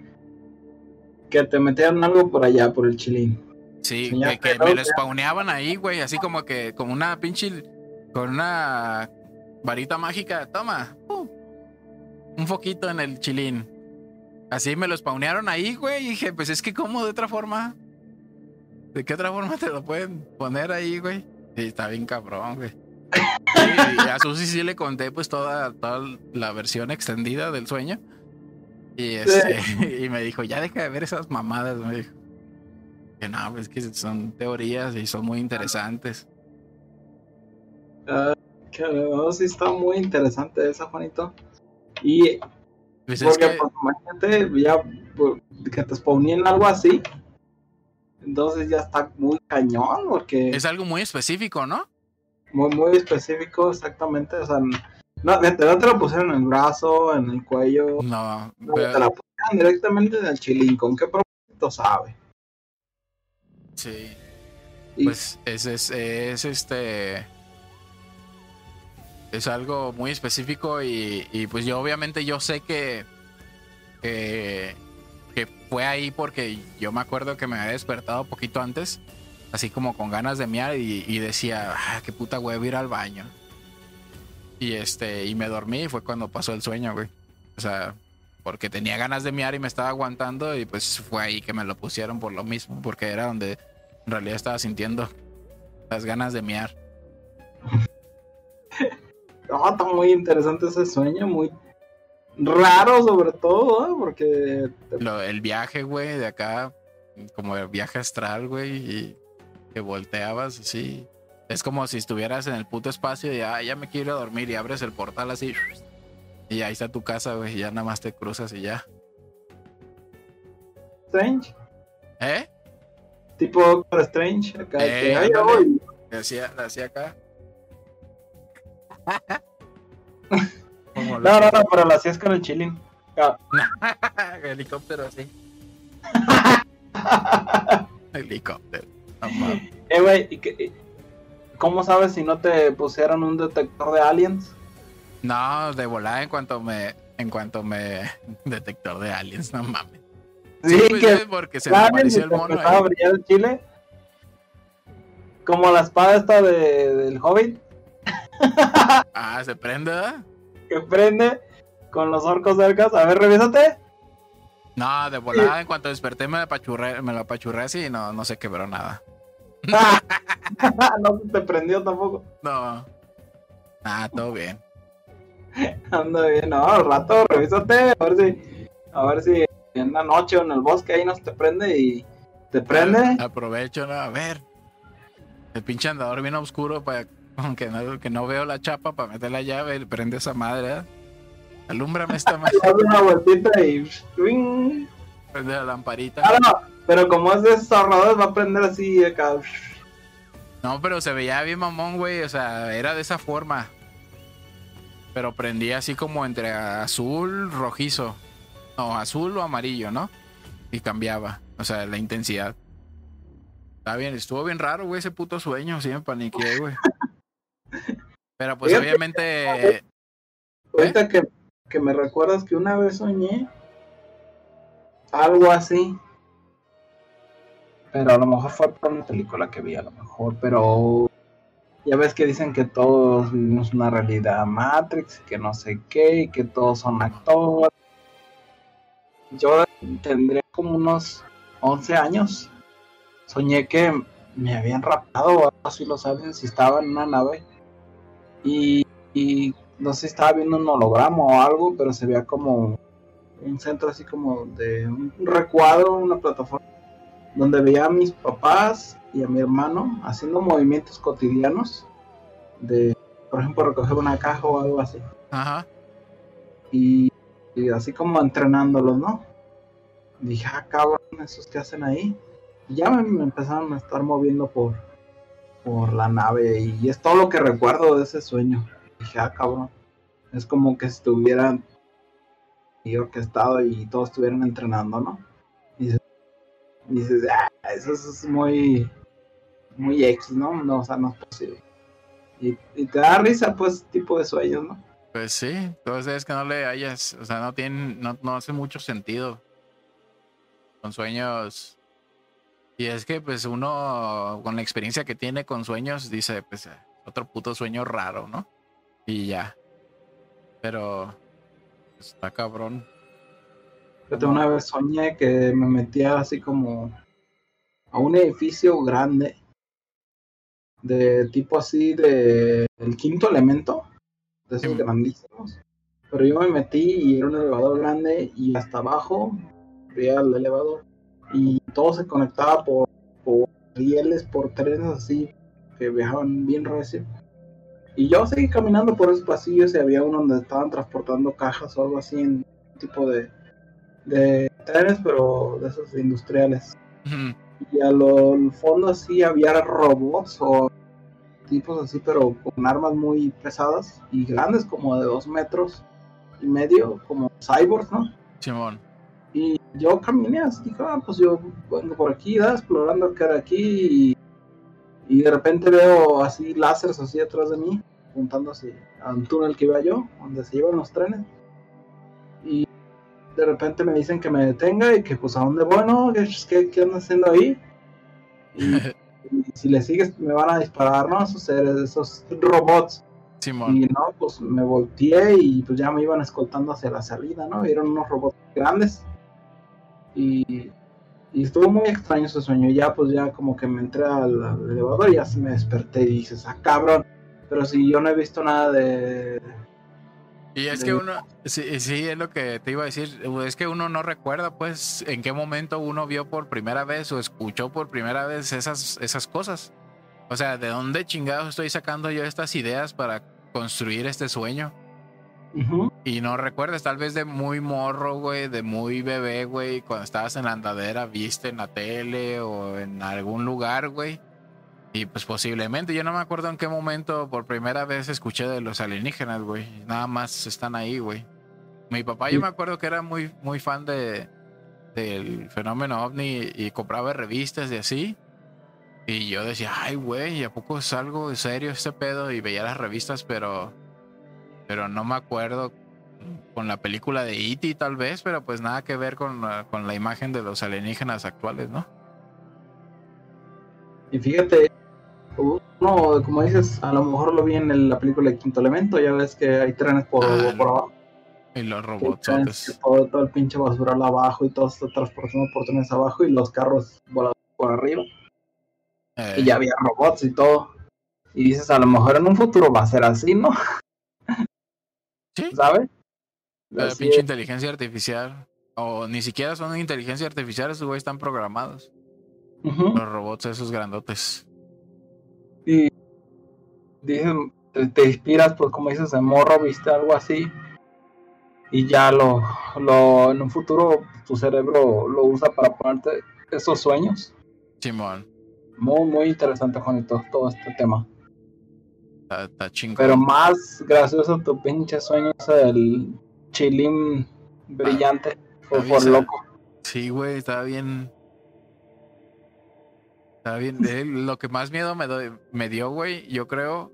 que te metieron algo por allá, por el chilín. Sí, que, que me lo spawneaban ahí, güey, así como que, como una pinche, con una varita mágica, toma, un foquito en el chilín. Así me lo spawnearon ahí, güey. Y dije, pues es que, ¿cómo de otra forma? ¿De qué otra forma te lo pueden poner ahí, güey? Sí, está bien cabrón, güey. *laughs* y a Susi sí le conté pues toda, toda la versión extendida del sueño. Y, este, *laughs* y me dijo, ya deja de ver esas mamadas, me dijo. Que no, pues que son teorías y son muy interesantes. Uh, que sí está muy interesante esa, Juanito. Y pues porque, que... pues, imagínate, ya pues, que te spawnen algo así. Entonces ya está muy cañón, porque. Es algo muy específico, ¿no? Muy, muy específico, exactamente. O sea, no, no te lo pusieron en el brazo, en el cuello. No, no te la pusieron directamente en el chilín. ¿Con qué propósito sabe? Sí. Pues es, es, es este es algo muy específico y, y, pues yo obviamente yo sé que, que, fue ahí porque yo me acuerdo que me había despertado poquito antes, así como con ganas de miar y, decía, ah, qué puta huevo ir al baño. Y este, y me dormí y fue cuando pasó el sueño, güey. O sea, porque tenía ganas de miar y me estaba aguantando y pues fue ahí que me lo pusieron por lo mismo, porque era donde en realidad estaba sintiendo las ganas de miar. *laughs* No, está muy interesante ese sueño, muy raro sobre todo, porque... el viaje, güey, de acá, como el viaje astral, güey, y que volteabas así. Es como si estuvieras en el puto espacio y ah, ya me quiero ir a dormir y abres el portal así. Y ahí está tu casa, güey, y ya nada más te cruzas y ya. Strange. ¿Eh? Tipo Strange, acá. Eh, que, hacía, hacía acá. *laughs* no, no, no, pero lo hacías con el chilling. Ah. *laughs* Helicóptero así. *laughs* Helicóptero. eh, güey, ¿cómo sabes si no te pusieron un detector de aliens? No, de volada en cuanto me, en cuanto me *laughs* detector de aliens, no mames. Sí, pues, que porque se me apareció el mono. Ahí. A brillar el chile. Como la espada esta de, del Hobbit. ah, se prende, Que prende con los orcos cercas. A ver, revísate. No, de volada, en cuanto desperté me, apachurré, me lo apachurré así y no, no se quebró nada. *laughs* no te prendió tampoco. No. Ah, todo bien. Anda bien, no, al rato revísate, a ver si, a ver si en la noche o en el bosque ahí no se te prende y te prende. Aprovecho, ¿no? A ver. El pinche andador bien oscuro para *laughs* aunque no, que no veo la chapa para meter la llave, prende esa madre. ¿eh? Alúmbrame esta madre. *laughs* una vueltita y. Prende la lamparita. Ah, no, pero como es de va a prender así acá. No, pero se veía bien mamón, güey. O sea, era de esa forma. Pero prendía así como entre azul, rojizo. No, azul o amarillo, ¿no? Y cambiaba. O sea, la intensidad. Está bien, estuvo bien raro, güey, ese puto sueño. Sí me paniqué, güey. Pero pues obviamente. Ahorita ¿eh? que, que me recuerdas que una vez soñé algo así. Pero a lo mejor fue por una película que vi, a lo mejor. Pero ya ves que dicen que todos vivimos una realidad Matrix, que no sé qué, y que todos son actores. Yo tendría como unos 11 años. Soñé que me habían raptado o así los aliens si estaba en una nave y, no sé si estaba viendo un holograma o algo, pero se veía como un centro así como de un recuadro, una plataforma, donde veía a mis papás y a mi hermano haciendo movimientos cotidianos de, por ejemplo, recoger una caja o algo así. Ajá. Y, así como entrenándolos, ¿no? dije, ah, cabrón, esos que hacen ahí. Y ya me empezaron a estar moviendo por, por la nave y es todo lo que recuerdo de ese sueño. dije, ah, cabrón, es como que estuvieran y orquestado y todos estuvieran entrenando, ¿no? Dices, ah, eso es muy, muy X, ¿no? No, o sea, no es posible. Y, te da risa, pues, tipo de sueños, ¿no? Pues sí, entonces es que no le hayas, o sea, no tiene, no, no hace mucho sentido. Con sueños y es que pues uno con la experiencia que tiene con sueños dice, pues otro puto sueño raro, ¿no? Y ya. Pero pues, está cabrón. Yo una vez soñé que me metía así como a un edificio grande de tipo así de el quinto elemento, de esos Sí. grandísimos. Pero yo me metí y era un elevador grande y hasta abajo veía el elevador y todo se conectaba por, por rieles, por trenes así que viajaban bien recio. Y yo seguí caminando por esos pasillos y había uno donde estaban transportando cajas o algo así en tipo de, de trenes, pero de esos industriales. Y al fondo así había robots o tipos así, pero con armas muy pesadas y grandes, como de dos metros y medio, como cyborgs, ¿no? Simón. Yo caminé así, dije, ah, pues yo vengo por aquí, ¿verdad? explorando que era aquí y, y de repente veo así láseres así atrás de mí, apuntando así a un túnel que iba yo, donde se llevan los trenes. Y de repente me dicen que me detenga y que pues a dónde voy, ¿no? ¿Qué, qué, qué ando haciendo ahí? Y, y si le sigues me van a disparar, ¿no? Esos seres, esos robots. Simón. Y no, pues me volteé y pues ya me iban escoltando hacia la salida, ¿no? Eran unos robots grandes. Y, y estuvo muy extraño ese sueño. Ya pues ya como que me entré al, al elevador y ya se me desperté y dices, ah, cabrón. Pero si yo no he visto nada de... Y es de- que uno, sí, sí, es lo que te iba a decir, es que uno no recuerda pues en qué momento uno vio por primera vez o escuchó por primera vez esas, esas cosas. O sea, ¿de dónde chingados estoy sacando yo estas ideas para construir este sueño? Ujú. Y no recuerdas, tal vez de muy morro, güey, de muy bebé, güey, cuando estabas en la andadera, viste en la tele o en algún lugar, güey. Y pues posiblemente, yo no me acuerdo en qué momento por primera vez escuché de los alienígenas, güey. Nada más están ahí, güey. Mi papá, yo me acuerdo que era muy, muy fan de del fenómeno ovni y compraba revistas y así. Y yo decía, ay, güey, ¿a poco es algo serio este pedo? Y veía las revistas, pero pero no me acuerdo con la película de E.T. tal vez, pero pues nada que ver con la, con la imagen de los alienígenas actuales, ¿no? Y fíjate, uno, como dices, a lo mejor lo vi en el- la película de Quinto Elemento, ya ves que hay trenes por, Ah, por abajo. Y los robots. todo, todo el pinche basural abajo y todo está transportando por trenes abajo y los carros volando por arriba. eh, Y ya había robots y todo. Y dices, a lo mejor en un futuro va a ser así, ¿no? Sí. ¿Sabes? la pinche es. inteligencia artificial. O ni siquiera son inteligencia artificial, esos güeyes están programados. Los robots esos grandotes. Y dicen, te, te inspiras, pues como dices, de morro, viste algo así. Y ya lo, lo, en un futuro tu cerebro lo usa para ponerte esos sueños. Simón. Muy, muy interesante, Juanito, todo este tema. Está, está chingón. Pero más gracioso tu pinche sueño es el chilín brillante. Por, por loco. Sí, güey, estaba bien. Estaba bien. lo que más miedo me, do- me dio, güey, yo creo,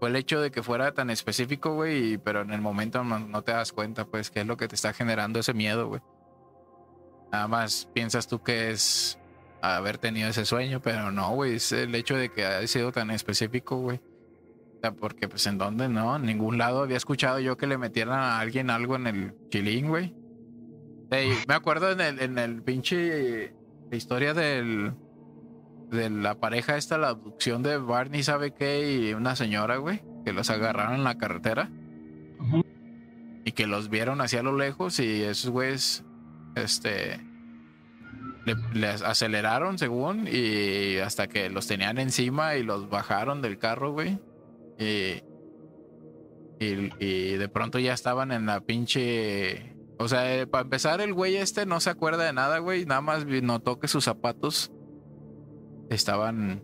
fue el hecho de que fuera tan específico, güey, pero en el momento no, no te das cuenta, pues, qué es lo que te está generando ese miedo, güey. Nada más piensas tú que es haber tenido ese sueño, pero no, güey, es el hecho de que haya sido tan específico, güey. Sea, porque, pues, ¿en dónde? No, en ningún lado había escuchado yo que le metieran a alguien algo en el chilín, güey. Ey, me acuerdo en el, en el pinche la historia del de la pareja esta, la abducción de Barney, ¿sabe qué? Y una señora, güey, que los agarraron en la carretera y que los vieron hacia lo lejos y esos güeyes, este, le, les aceleraron según y hasta que los tenían encima y los bajaron del carro, güey. Y, y, y de pronto ya estaban en la pinche... O sea, eh, para empezar, el güey este no se acuerda de nada, güey. Nada más notó que sus zapatos estaban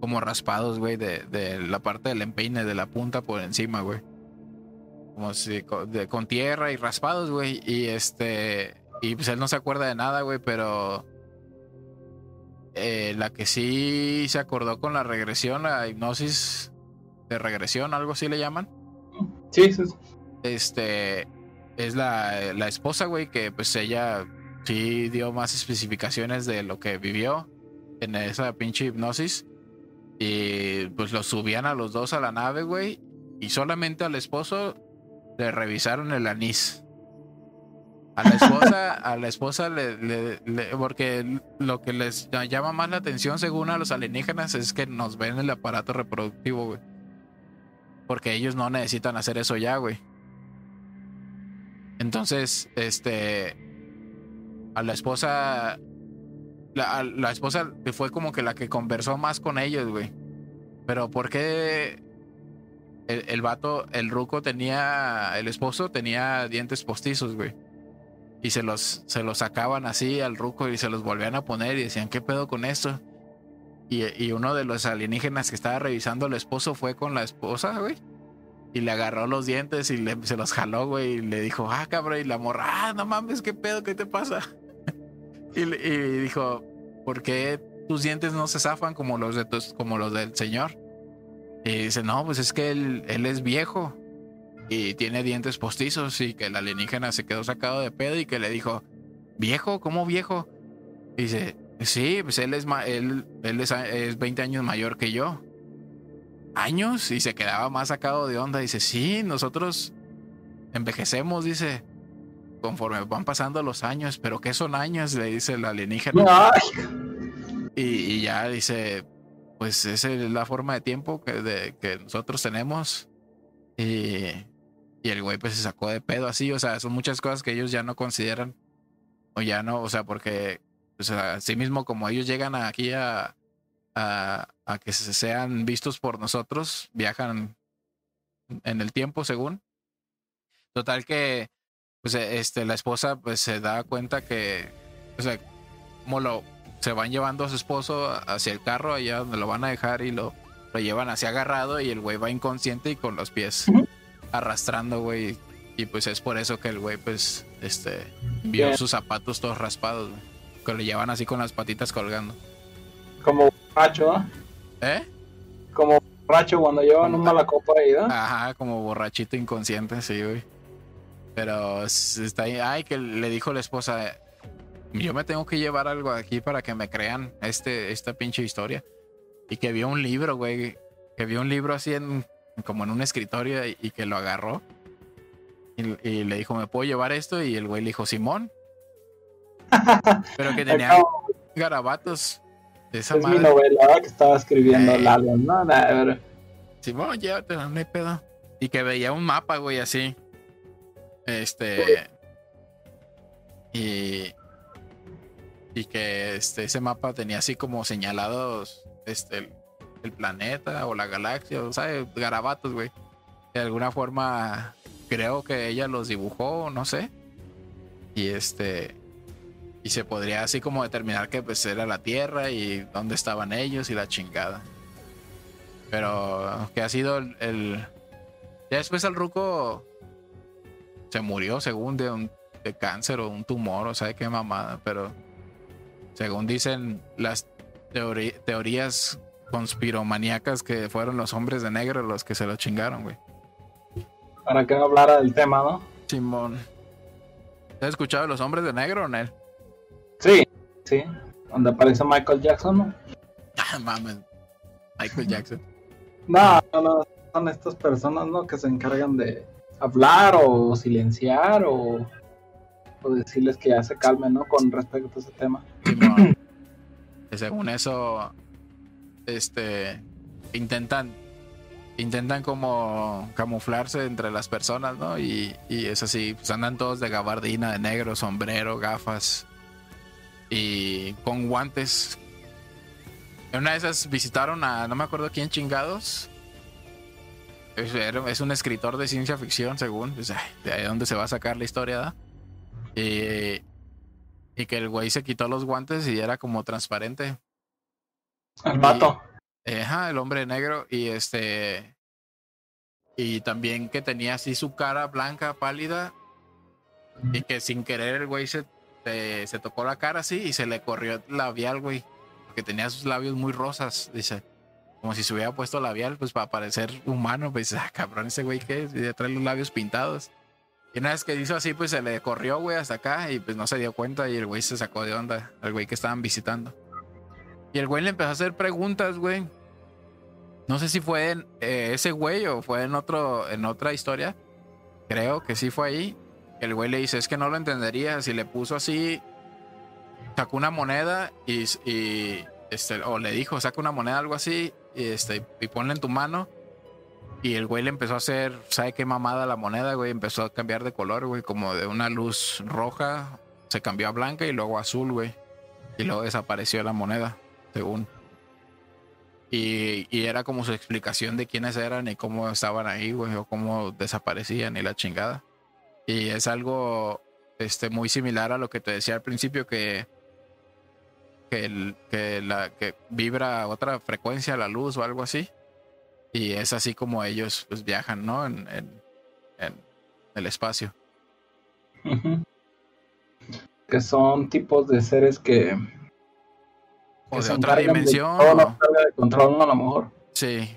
como raspados, güey, de, de la parte del empeine, de la punta por encima, güey. Como si con tierra y raspados, güey. Y este. Y pues él no se acuerda de nada, güey, pero. eh, la que sí se acordó con la regresión, la hipnosis de regresión, algo así le llaman. Sí, sí, sí. Este. Es la, la esposa, güey, que pues ella sí dio más especificaciones de lo que vivió en esa pinche hipnosis. Y pues los subían a los dos a la nave, güey. Y solamente al esposo le revisaron el anís. A la esposa, *laughs* a la esposa le, le- le- porque lo que les llama más la atención según a los alienígenas es que nos ven el aparato reproductivo, güey. Porque ellos no necesitan hacer eso ya, güey. Entonces, este, a la esposa, la, la esposa fue como que la que conversó más con ellos, güey. Pero ¿por qué el, el vato, el ruco tenía, el esposo tenía dientes postizos, güey? Y se los, se los sacaban así al ruco y se los volvían a poner y decían, ¿qué pedo con esto? Y, y uno de los alienígenas que estaba revisando al esposo fue con la esposa, güey. Y le agarró los dientes y le, se los jaló, güey. Y le dijo, ah, cabrón. Y la morra, ah, no mames, ¿qué pedo? ¿Qué te pasa? *laughs* y dijo, ¿por qué tus dientes no se zafan como los, de tus, como los del señor? Y dice, no, pues es que él, él es viejo y tiene dientes postizos y que el alienígena se quedó sacado de pedo y que le dijo, viejo, ¿cómo viejo? Y dice, sí, pues él es, él, él es, es 20 años mayor que yo. ¿Años? Y se quedaba más sacado de onda. Dice, sí, nosotros envejecemos, dice, conforme van pasando los años, pero ¿qué son años? Le dice el alienígena. Ay, *laughs* Y, y ya dice, pues esa es la forma de tiempo que, de, que nosotros tenemos. Y, y el güey pues se sacó de pedo así, o sea, son muchas cosas que ellos ya no consideran. O ya no, o sea, porque, sea, así mismo como ellos llegan aquí a, a, a que se sean vistos por nosotros, viajan en el tiempo según. Total que, pues este, la esposa pues se da cuenta que, o sea, como lo, se van llevando a su esposo hacia el carro, allá donde lo van a dejar y lo, lo llevan hacia agarrado y el güey va inconsciente y con los pies arrastrando, güey. Y pues es por eso que el güey, pues, este, vio sus zapatos todos raspados, güey. Que lo llevan así con las patitas colgando. como borracho, ¿ah? ¿Eh? Como borracho cuando llevan una mala copa ahí, ¿no? Ajá, como borrachito inconsciente, sí, güey. Pero está ahí. Ay, que le dijo la esposa. Yo me tengo que llevar algo aquí para que me crean este, esta pinche historia. Y que vio un libro, güey. Que vio un libro así en, como en un escritorio y, y que lo agarró. Y, y le dijo, ¿me puedo llevar esto? Y el güey le dijo, Simón. *laughs* Pero que tenía Acabo- garabatos. De esa es mi madre. novela ¿verdad? que estaba escribiendo Ey. Lalo, ¿no? Nah, a ver, Simón, no hay pedo. Y que veía un mapa, güey, así. Este. Y. Y que este, ese mapa tenía así como señalados este, el, el planeta o la galaxia, o sea, garabatos, güey. De alguna forma, creo que ella los dibujó, no sé. Y este. Y se podría así como determinar que pues era la Tierra y dónde estaban ellos y la chingada. Pero que ha sido el, el- Ya después el ruco se murió según de un de cáncer o un tumor o sabe qué mamada, pero según dicen las teori- teorías conspiromaníacas que fueron los hombres de negro los que se lo chingaron, güey. para que no hablara del tema, ¿no? Simón. ¿Has escuchado de los hombres de negro, Nel? Sí, sí. Donde aparece Michael Jackson, ¿no? Mames. Michael Jackson. No, no, no, son estas personas, ¿no? Que se encargan de hablar o silenciar o, o decirles que ya se calmen, ¿no? Con respecto a ese tema. Que según eso, este, intentan, intentan como camuflarse entre las personas, ¿no? Y, y es así, pues andan todos de gabardina, de negro, sombrero, gafas y con guantes. Una de esas visitaron a, no me acuerdo quién chingados. Es, un escritor de ciencia ficción, según. Pues, de ahí donde se va a sacar la historia, ¿da? Y, y que el güey se quitó los guantes y era como transparente. El vato. Ajá, el hombre negro. Y este. Y también que tenía así su cara blanca, pálida. Y que sin querer el güey se, se, tocó la cara así y se le corrió el labial, güey. Porque tenía sus labios muy rosas, dice. Como si se hubiera puesto labial, pues para parecer humano. Pues, *laughs* ah, cabrón, ese güey que ya trae los labios pintados. Y una vez que hizo así, pues se le corrió, güey, hasta acá y pues no se dio cuenta y el güey se sacó de onda, al güey que estaban visitando. Y el güey le empezó a hacer preguntas, güey. No sé si fue en eh, ese güey o fue en otro, en otra historia. Creo que sí fue ahí. El güey le dice, es que no lo entendería. Si le puso así, sacó una moneda y, y este, o le dijo, saca una moneda, algo así, y, este, y ponle en tu mano. Y el güey le empezó a hacer, ¿sabe qué mamada la moneda, güey? Empezó a cambiar de color, güey, como de una luz roja, se cambió a blanca y luego azul, güey. Y luego desapareció la moneda, según. Y, y, era como su explicación de quiénes eran y cómo estaban ahí, güey, o cómo desaparecían y la chingada. Y es algo este, muy similar a lo que te decía al principio, que, que, el, que, la, que vibra otra frecuencia la luz o algo así. Y es así como ellos pues, viajan, ¿no? En, en, en el espacio. Que son tipos de seres que o de otra dimensión. De, o... de control, a lo mejor. Sí.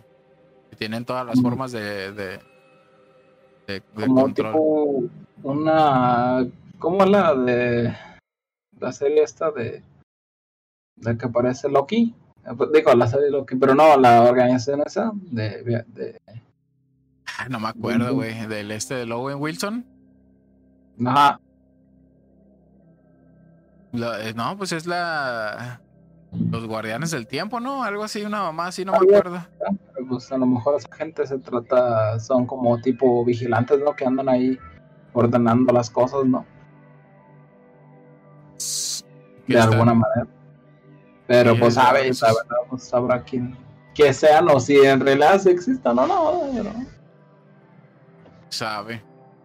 Que tienen todas las formas de, de, de, Como control. tipo una. ¿Cómo es la de la serie esta de. de que aparece Loki? Digo, la serie Loki, pero no, la organización esa de. de no me acuerdo, güey. Del este de Owen Wilson. Ajá. Lo, no, pues es la. Los guardianes del tiempo, ¿no? Algo así, una mamá así, no me acuerdo. Pues a lo mejor esa gente se trata, son como tipo vigilantes, ¿no? Que andan ahí ordenando las cosas, ¿no? De alguna manera. Pero pues sabe, pues sabrá quién que sean o si en realidad sí existan o no, no. Sabe.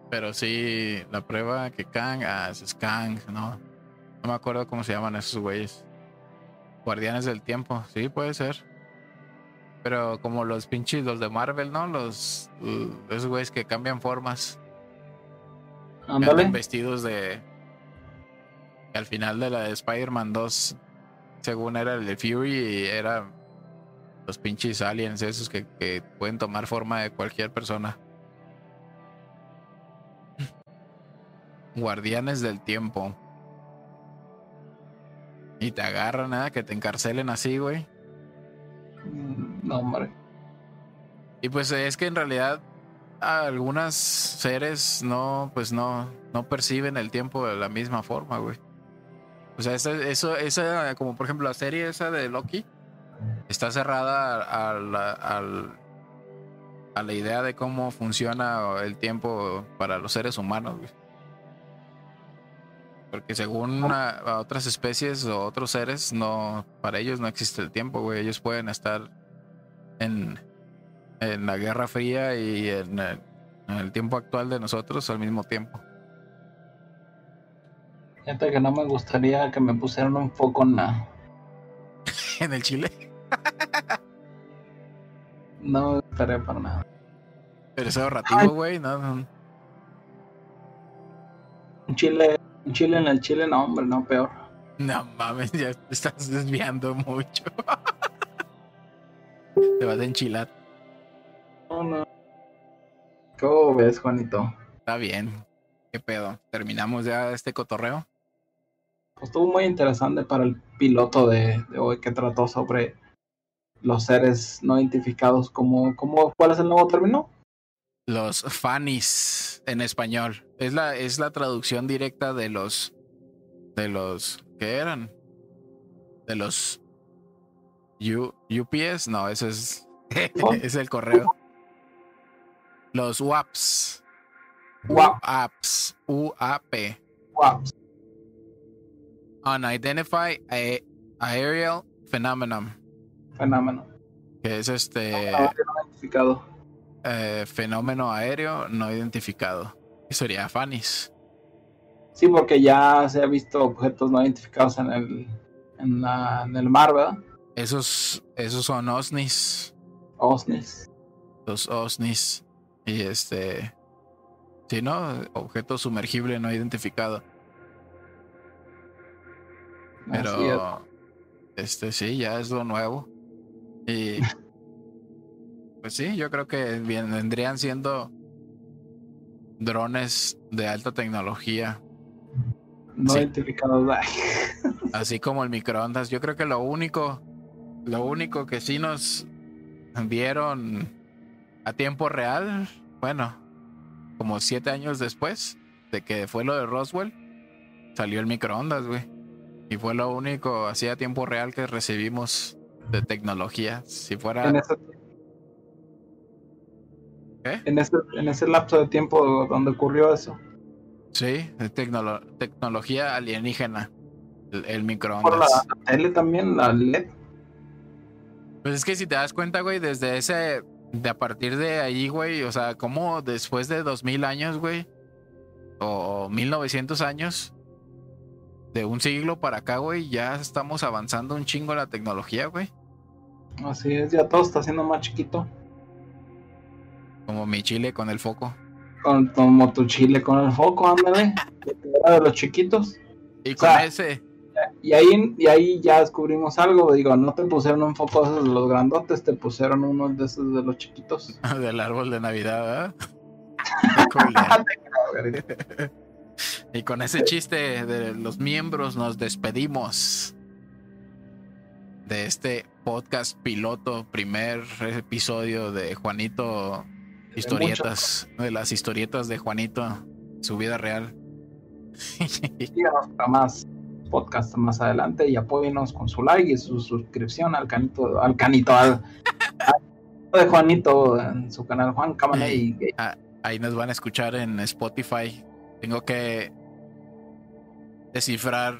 Pero sí, la prueba que Kang, ah, es Kang, ¿no? No me acuerdo cómo se llaman esos güeyes. Guardianes del Tiempo, sí, puede ser. Pero como los pinches, los de Marvel, ¿no? Los, esos güeyes que cambian formas. Ándale. Vestidos de. Al final de la de Spider-Man 2, según era el de Fury, y era los pinches aliens, esos que, que pueden tomar forma de cualquier persona. *laughs* Guardianes del Tiempo. Y te agarran, nada, que te encarcelen así, güey. No, hombre. Y pues es que en realidad algunas seres no, pues no, no perciben el tiempo de la misma forma, güey. O sea, eso, eso, esa, como por ejemplo la serie esa de Loki, está cerrada a la, a la idea de cómo funciona el tiempo para los seres humanos, güey. Porque según a, a, otras especies o otros seres, no, para ellos no existe el tiempo, güey. Ellos pueden estar en, en la Guerra Fría y en el, en el, tiempo actual de nosotros al mismo tiempo. Fíjate que no me gustaría que me pusieran un foco en la... *laughs* ¿En el Chile? *laughs* no me gustaría para nada. Pero es ahorrativo, güey, no, no. Un chile un chile en el chile, no, hombre, no, peor. No mames, ya te estás desviando mucho. *laughs* te vas a enchilar. No, no. ¿Cómo ves, Juanito? Está bien. ¿Qué pedo? ¿Terminamos ya este cotorreo? Pues estuvo muy interesante para el piloto de, de hoy que trató sobre los seres no identificados. como como ¿Cuál es el nuevo término? Los fanis en español. Es la, es la traducción directa de los. De los. ¿Qué eran? De los. U, UPS. No, eso es. *laughs* es el correo. Los WAPs. WAPs. UAP. WAPs. Unidentified Aerial Phenomenon. Phenomenon. Que es este. No, no identificado. Eh, fenómeno aéreo no identificado. Sería FANIS. Sí, porque ya se ha visto objetos no identificados en el, en, la, en el mar, ¿verdad? Esos, esos son OSNIs. OSNIs. Los OSNIs. Y este. Sí, ¿no? Objeto sumergible no identificado. Pero. Este sí, ya es lo nuevo. Y. *laughs* Pues sí, yo creo que vendrían siendo drones de alta tecnología. No sí. identificados. *laughs* Así como el microondas. Yo creo que lo único, lo único que sí nos vieron a tiempo real, bueno, como siete años después, de que fue lo de Roswell, salió el microondas, güey. Y fue lo único así a tiempo real que recibimos de tecnología. Si fuera. En ese, ¿Qué? en ese, en ese lapso de tiempo donde ocurrió eso. Sí, tecnolo- tecnología alienígena. El, el Por microondas. la tele también, la LED. Pues es que si te das cuenta, güey, desde ese. De a partir de ahí, güey, o sea, como después de 2000 años, güey, o 1900 años, de un siglo para acá, güey, ya estamos avanzando un chingo la tecnología, güey. Así es, ya todo está siendo más chiquito. Como mi chile con el foco. Con, como tu chile con el foco, ándale. *laughs* de los chiquitos. Y O con sea, ese, Y ahí, y ahí ya descubrimos algo. Digo, no te pusieron un foco esos de los grandotes, te pusieron uno de esos de los chiquitos. *laughs* del árbol de Navidad, *laughs* *laughs* y con ese chiste de los miembros nos despedimos de este podcast piloto, primer episodio de Juanito Historietas, de las historietas de Juanito, su vida real. Síganos para más podcast más adelante y apóyenos con su like y su suscripción al canito, al canito, al, al de Juanito en su canal Juan Camaney. Ahí nos van a escuchar en Spotify. Tengo que descifrar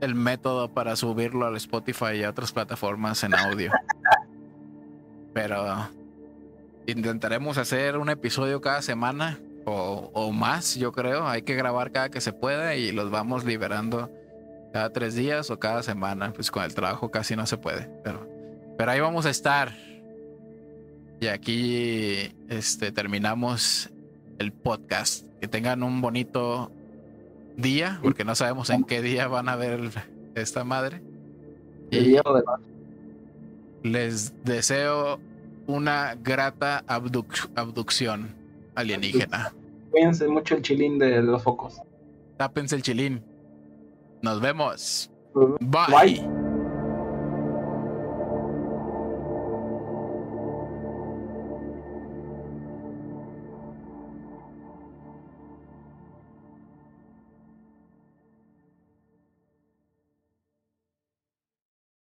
el método para subirlo al Spotify y a otras plataformas en audio. *laughs* Pero intentaremos hacer un episodio cada semana o, o más, yo creo. Hay que grabar cada que se pueda y los vamos liberando cada tres días o cada semana. Pues con el trabajo casi no se puede. Pero, pero ahí vamos a estar. Y aquí este, terminamos el podcast. Que tengan un bonito día, porque no sabemos en qué día van a ver esta madre. Y les deseo una grata abduc- abducción alienígena. Cuídense mucho el chilín de los focos. Tápense el chilín. Nos vemos. Bye. Bye.